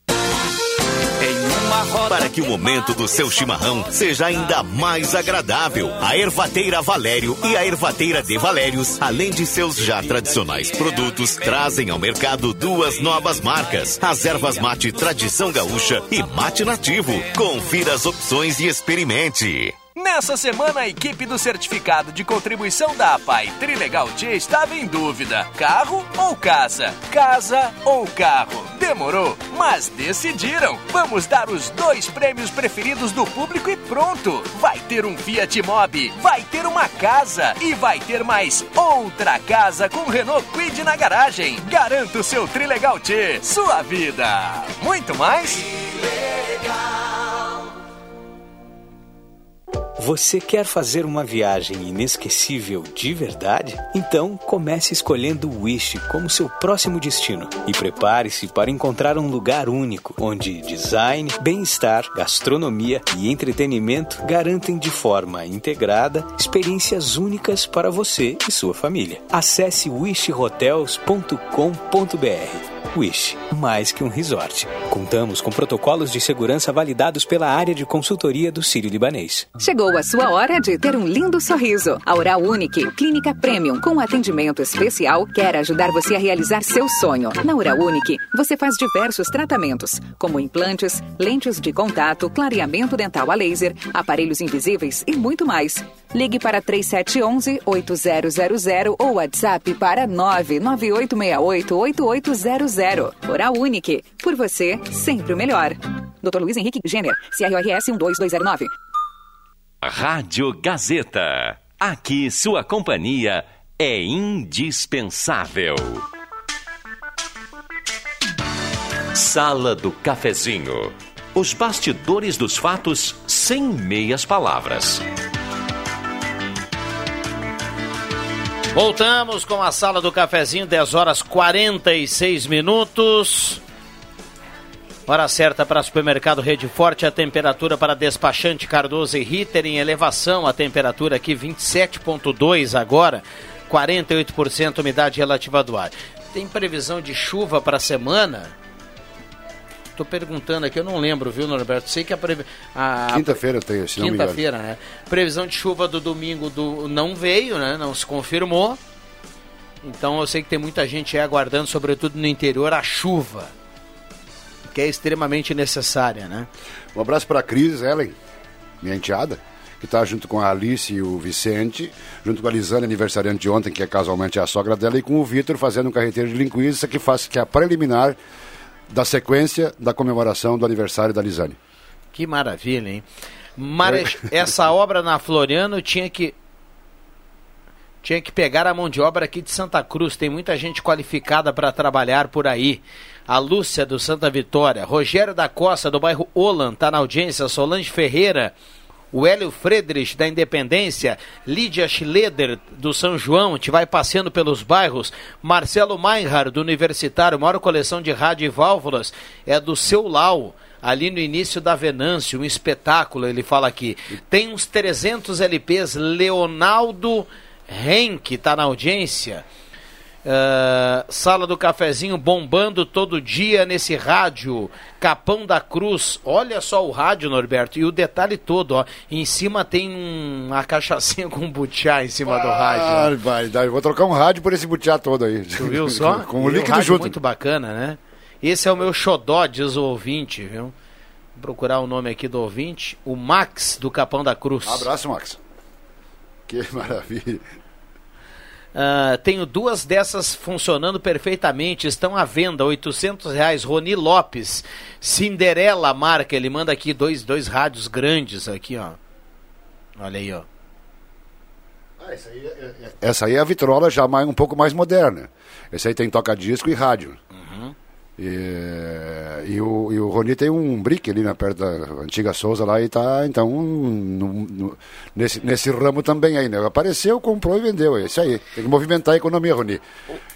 Para que o momento do seu chimarrão seja ainda mais agradável, a Ervateira Valério e a Ervateira de Valérios, além de seus já tradicionais produtos, trazem ao mercado duas novas marcas: as ervas mate Tradição Gaúcha e Mate Nativo. Confira as opções e experimente. Nessa semana, a equipe do certificado de contribuição da APAI Trilegal T estava em dúvida: carro ou casa? Casa ou carro? Demorou, mas decidiram. Vamos dar os dois prêmios preferidos do público e pronto! Vai ter um Fiat Mobi, vai ter uma casa e vai ter mais outra casa com Renault Quid na garagem. Garanta o seu Trilegal T, sua vida. Muito mais? Você quer fazer uma viagem inesquecível de verdade? Então comece escolhendo o Wish como seu próximo destino e prepare-se para encontrar um lugar único onde design, bem-estar, gastronomia e entretenimento garantem de forma integrada experiências únicas para você e sua família. Acesse wishhotels.com.br. Wish, mais que um resort. Contamos com protocolos de segurança validados pela área de consultoria do Sírio Libanês. Chegou a sua hora de ter um lindo sorriso. A Oral Unique, clínica premium com atendimento especial, quer ajudar você a realizar seu sonho. Na Oral Unique, você faz diversos tratamentos, como implantes, lentes de contato, clareamento dental a laser, aparelhos invisíveis e muito mais. Ligue para 3711-8000 ou WhatsApp para 99868-8800. Oral Unique. Por você, sempre o melhor. Dr. Luiz Henrique Jenner, CRORS 12209. Rádio Gazeta. Aqui sua companhia é indispensável. Sala do Cafezinho. Os bastidores dos fatos sem meias palavras. Voltamos com a sala do cafezinho, 10 horas 46 minutos. Hora certa para supermercado Rede Forte, a temperatura para despachante Cardoso e Ritter em elevação, a temperatura aqui 27.2 agora, 48% umidade relativa do ar. Tem previsão de chuva para a semana? Tô perguntando aqui, eu não lembro, viu, Norberto? Sei que a, previ... a... Quinta-feira tem, se. Quinta-feira, né? Previsão de chuva do domingo do... não veio, né? Não se confirmou. Então eu sei que tem muita gente aí aguardando, sobretudo no interior, a chuva. Que é extremamente necessária, né? Um abraço para a Cris Ellen, minha enteada, que está junto com a Alice e o Vicente, junto com a Lisane, aniversariante de ontem, que é casualmente a sogra dela, e com o Vitor fazendo um carreteiro de linguiça que faz que é a preliminar da sequência da comemoração do aniversário da Lisane. Que maravilha, hein? Mas essa obra na Floriano tinha que tinha que pegar a mão de obra aqui de Santa Cruz. Tem muita gente qualificada para trabalhar por aí. A Lúcia do Santa Vitória, Rogério da Costa do bairro Olan está na audiência, Solange Ferreira, o Hélio Friedrich da Independência, Lídia Schleder do São João, te vai passeando pelos bairros, Marcelo Meinhard do Universitário, maior coleção de rádio e válvulas é do Seu Lau ali no início da Venâncio, um espetáculo, ele fala aqui. Tem uns 300 LPs, Leonardo Henk está na audiência. Uh, sala do cafezinho bombando todo dia nesse rádio. Capão da Cruz. Olha só o rádio, Norberto. E o detalhe todo, ó. Em cima tem uma cachaçinha com butiá em cima do rádio. Vai, vai, vou trocar um rádio por esse butiá todo aí. Tu viu só? com o E líquido rádio junto. muito bacana, né? Esse é o meu xodó, diz o ouvinte, viu? Vou procurar o nome aqui do ouvinte. O Max do Capão da Cruz. Abraço, Max. Que maravilha. Ah, tenho duas dessas funcionando perfeitamente, estão à venda, 800 reais. Roni Lopes, Cinderela marca, ele manda aqui dois, dois rádios grandes aqui, ó. Olha aí, ó. Essa aí é a vitrola já mais, um pouco mais moderna. Esse aí tem toca-disco e rádio. E, e o, e o Roni tem um brick ali na perto da antiga Souza lá e tá, então, no- no- nesse, nesse ramo também aí, né? Apareceu, comprou e vendeu. É isso aí. Tem que movimentar a economia, Roni.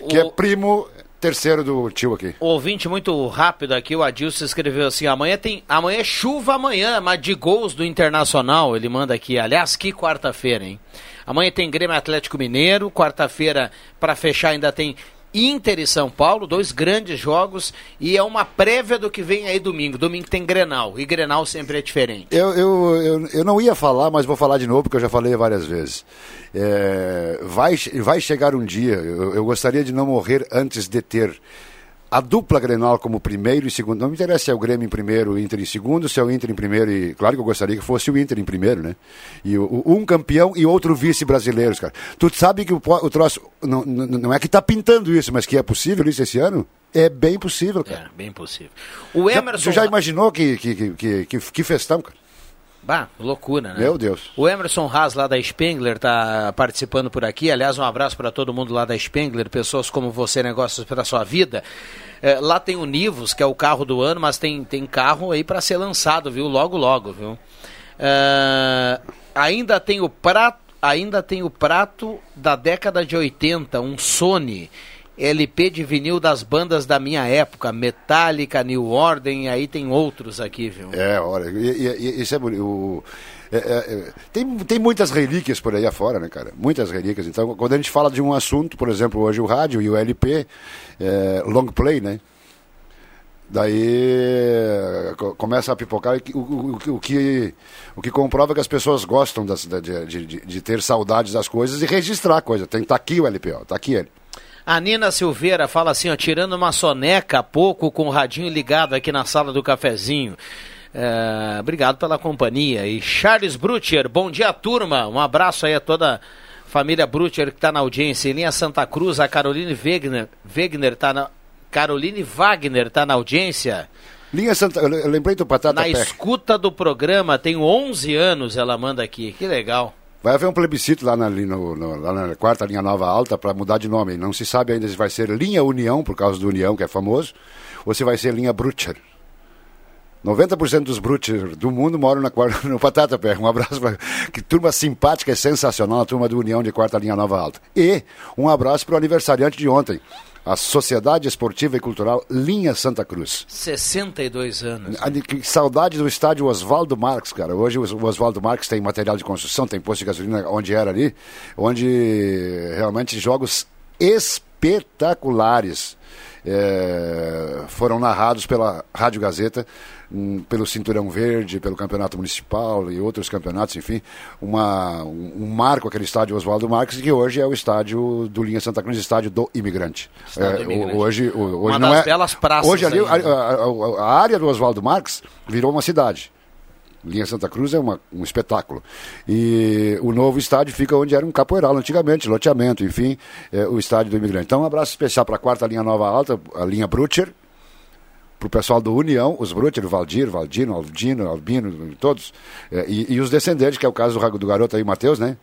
Que é primo terceiro do tio aqui. Ouvinte muito rápido aqui, o Adilson escreveu assim: amanhã tem. Amanhã é chuva amanhã, mas de gols do Internacional. Ele manda aqui. Aliás, que quarta-feira, hein? Amanhã tem Grêmio Atlético Mineiro. Quarta-feira, para fechar, ainda tem Inter e São Paulo, dois grandes jogos. E é uma prévia do que vem aí domingo. Domingo tem Grenal. E Grenal sempre é diferente. Eu, eu, eu, eu não ia falar, mas vou falar de novo, porque eu já falei várias vezes. É, vai, vai chegar um dia, eu, eu gostaria de não morrer antes de ter a dupla Grenal como primeiro e segundo. Não me interessa se é o Grêmio em primeiro, o Inter em segundo, se é o Inter em primeiro e. Claro que eu gostaria que fosse o Inter em primeiro, né? E o, um campeão e outro vice brasileiros, cara. Tu sabe que o, o troço. Não, não, não é que tá pintando isso, mas que é possível isso esse ano? É bem possível, cara. Bem possível. O Emerson. Já, tu já imaginou que, que, que, que, que festão, cara? Bah, loucura, né? Meu Deus. O Emerson Haas lá da Spengler tá participando por aqui. Aliás, um abraço para todo mundo lá da Spengler, pessoas como você, negócios para sua vida. É, lá tem o Nivus, que é o carro do ano, mas tem, tem carro aí para ser lançado, viu? Logo, logo, viu? É, ainda tem o prato, ainda tem o prato da década de 80, um Sony. LP de vinil das bandas da minha época, Metallica, New Order, e aí tem outros aqui, viu? É, olha, isso é. O- é- é- é- tem, tem muitas relíquias por aí afora, né, cara? Muitas relíquias. Então, quando a gente fala de um assunto, por exemplo, hoje o rádio e o LP, é, long play, né? Daí é, co- começa a pipocar o, o, o, que, o que comprova que as pessoas gostam das- da- de, de, de- ter saudades das coisas e registrar a coisa. Tem, tá aqui o LP, ó, tá aqui ele. A Nina Silveira fala assim, ó, tirando uma soneca há pouco com o radinho ligado aqui na sala do cafezinho. É, obrigado pela companhia. E Charles Brutcher, bom dia, turma. Um abraço aí a toda a família Brutcher que está na audiência. Em linha Santa Cruz, a Caroline Wegner, Wegner tá na. Caroline Wagner está na audiência. Linha Santa. Eu eu lembrei do Patata Na Pé. escuta do programa, tenho 11 anos, ela manda aqui. Que legal. Vai haver um plebiscito lá na, no, no, lá na quarta linha nova alta para mudar de nome. Não se sabe ainda se vai ser linha União, por causa do União, que é famoso, ou se vai ser linha Brutcher. 90% dos Brutcher do mundo moram na quarta, no Patata Pé. Um abraço para que turma simpática e sensacional, a turma do União de quarta linha nova alta. E um abraço para o aniversariante de ontem, a Sociedade Esportiva e Cultural Linha Santa Cruz. 62 anos. A- Que saudade do estádio Oswaldo Marques, cara. Hoje o Oswaldo Marques tem material de construção, tem posto de gasolina onde era ali, onde realmente jogos espetaculares eh, foram narrados pela Rádio Gazeta, hum, pelo Cinturão Verde, pelo Campeonato Municipal e outros campeonatos, enfim, uma, um, um marco aquele estádio Oswaldo Marques, que hoje é o estádio do Linha Santa Cruz, estádio do imigrante. Estádio do o- imigrante. Hoje, hoje Uma não das é, belas praças Hoje ali, aí, a, a- a- a área do Oswaldo Marques virou uma cidade. Linha Santa Cruz é uma- um espetáculo. E o novo estádio fica onde era um capoeiral antigamente, loteamento, enfim, é, o estádio do imigrante. Então, um abraço especial para a quarta linha nova alta, a linha Brutcher, para o pessoal do União, os Brutcher, o Valdir, Valdino, Aldino, Albino, todos, é, e, e os descendentes, que é o caso do, do garoto aí, Matheus, né?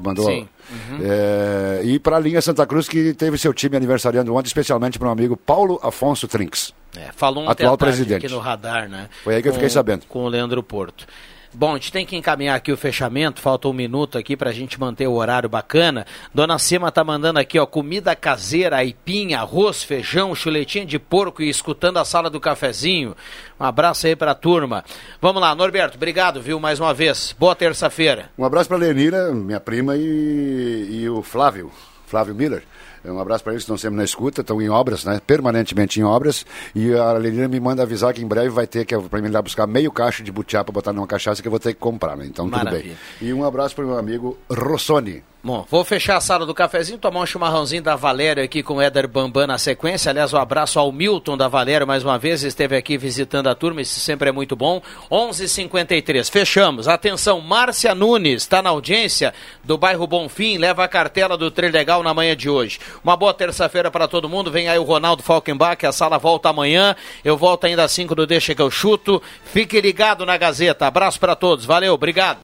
Que mandou. Sim. Uhum. É, e para a linha Santa Cruz, que teve seu time aniversariando ontem, especialmente para o amigo Paulo Afonso Trinks. É, falou ontem Atual presidente. aqui no radar, né? Foi aí que eu fiquei sabendo. Com o Leandro Porto. Bom, a gente tem que encaminhar aqui o fechamento, falta um minuto aqui pra gente manter o horário bacana. Dona Cima tá mandando aqui, ó, comida caseira, aipim, arroz, feijão, chuletinha de porco e escutando a sala do cafezinho. Um abraço aí pra turma. Vamos lá, Norberto, obrigado, viu, mais uma vez. Boa terça-feira. Um abraço para a Lenira, minha prima, e, e o Flávio, Flávio Miller. Um abraço para eles que estão sempre na escuta, estão em obras, né? Permanentemente em obras. E a Lenira me manda avisar que em breve vai ter que para mim ir lá buscar meio caixa de butiá para botar numa cachaça que eu vou ter que comprar, né? Então tudo Maravilha. bem. E um abraço para o meu amigo Rossoni. Bom, vou fechar a sala do cafezinho, tomar um chimarrãozinho da Valério aqui com o Éder Bambam na sequência. Aliás, um abraço ao Milton da Valério mais uma vez, esteve aqui visitando a turma, isso sempre é muito bom. 11:53. Fechamos. Atenção, Márcia Nunes está na audiência do bairro Bonfim, leva a cartela do Trilegal na manhã de hoje. Uma boa terça-feira para todo mundo. Vem aí o Ronaldo Falkenbach, a sala volta amanhã. Eu volto ainda às 5 do Deixa que eu chuto. Fique ligado na Gazeta. Abraço para todos. Valeu, obrigado.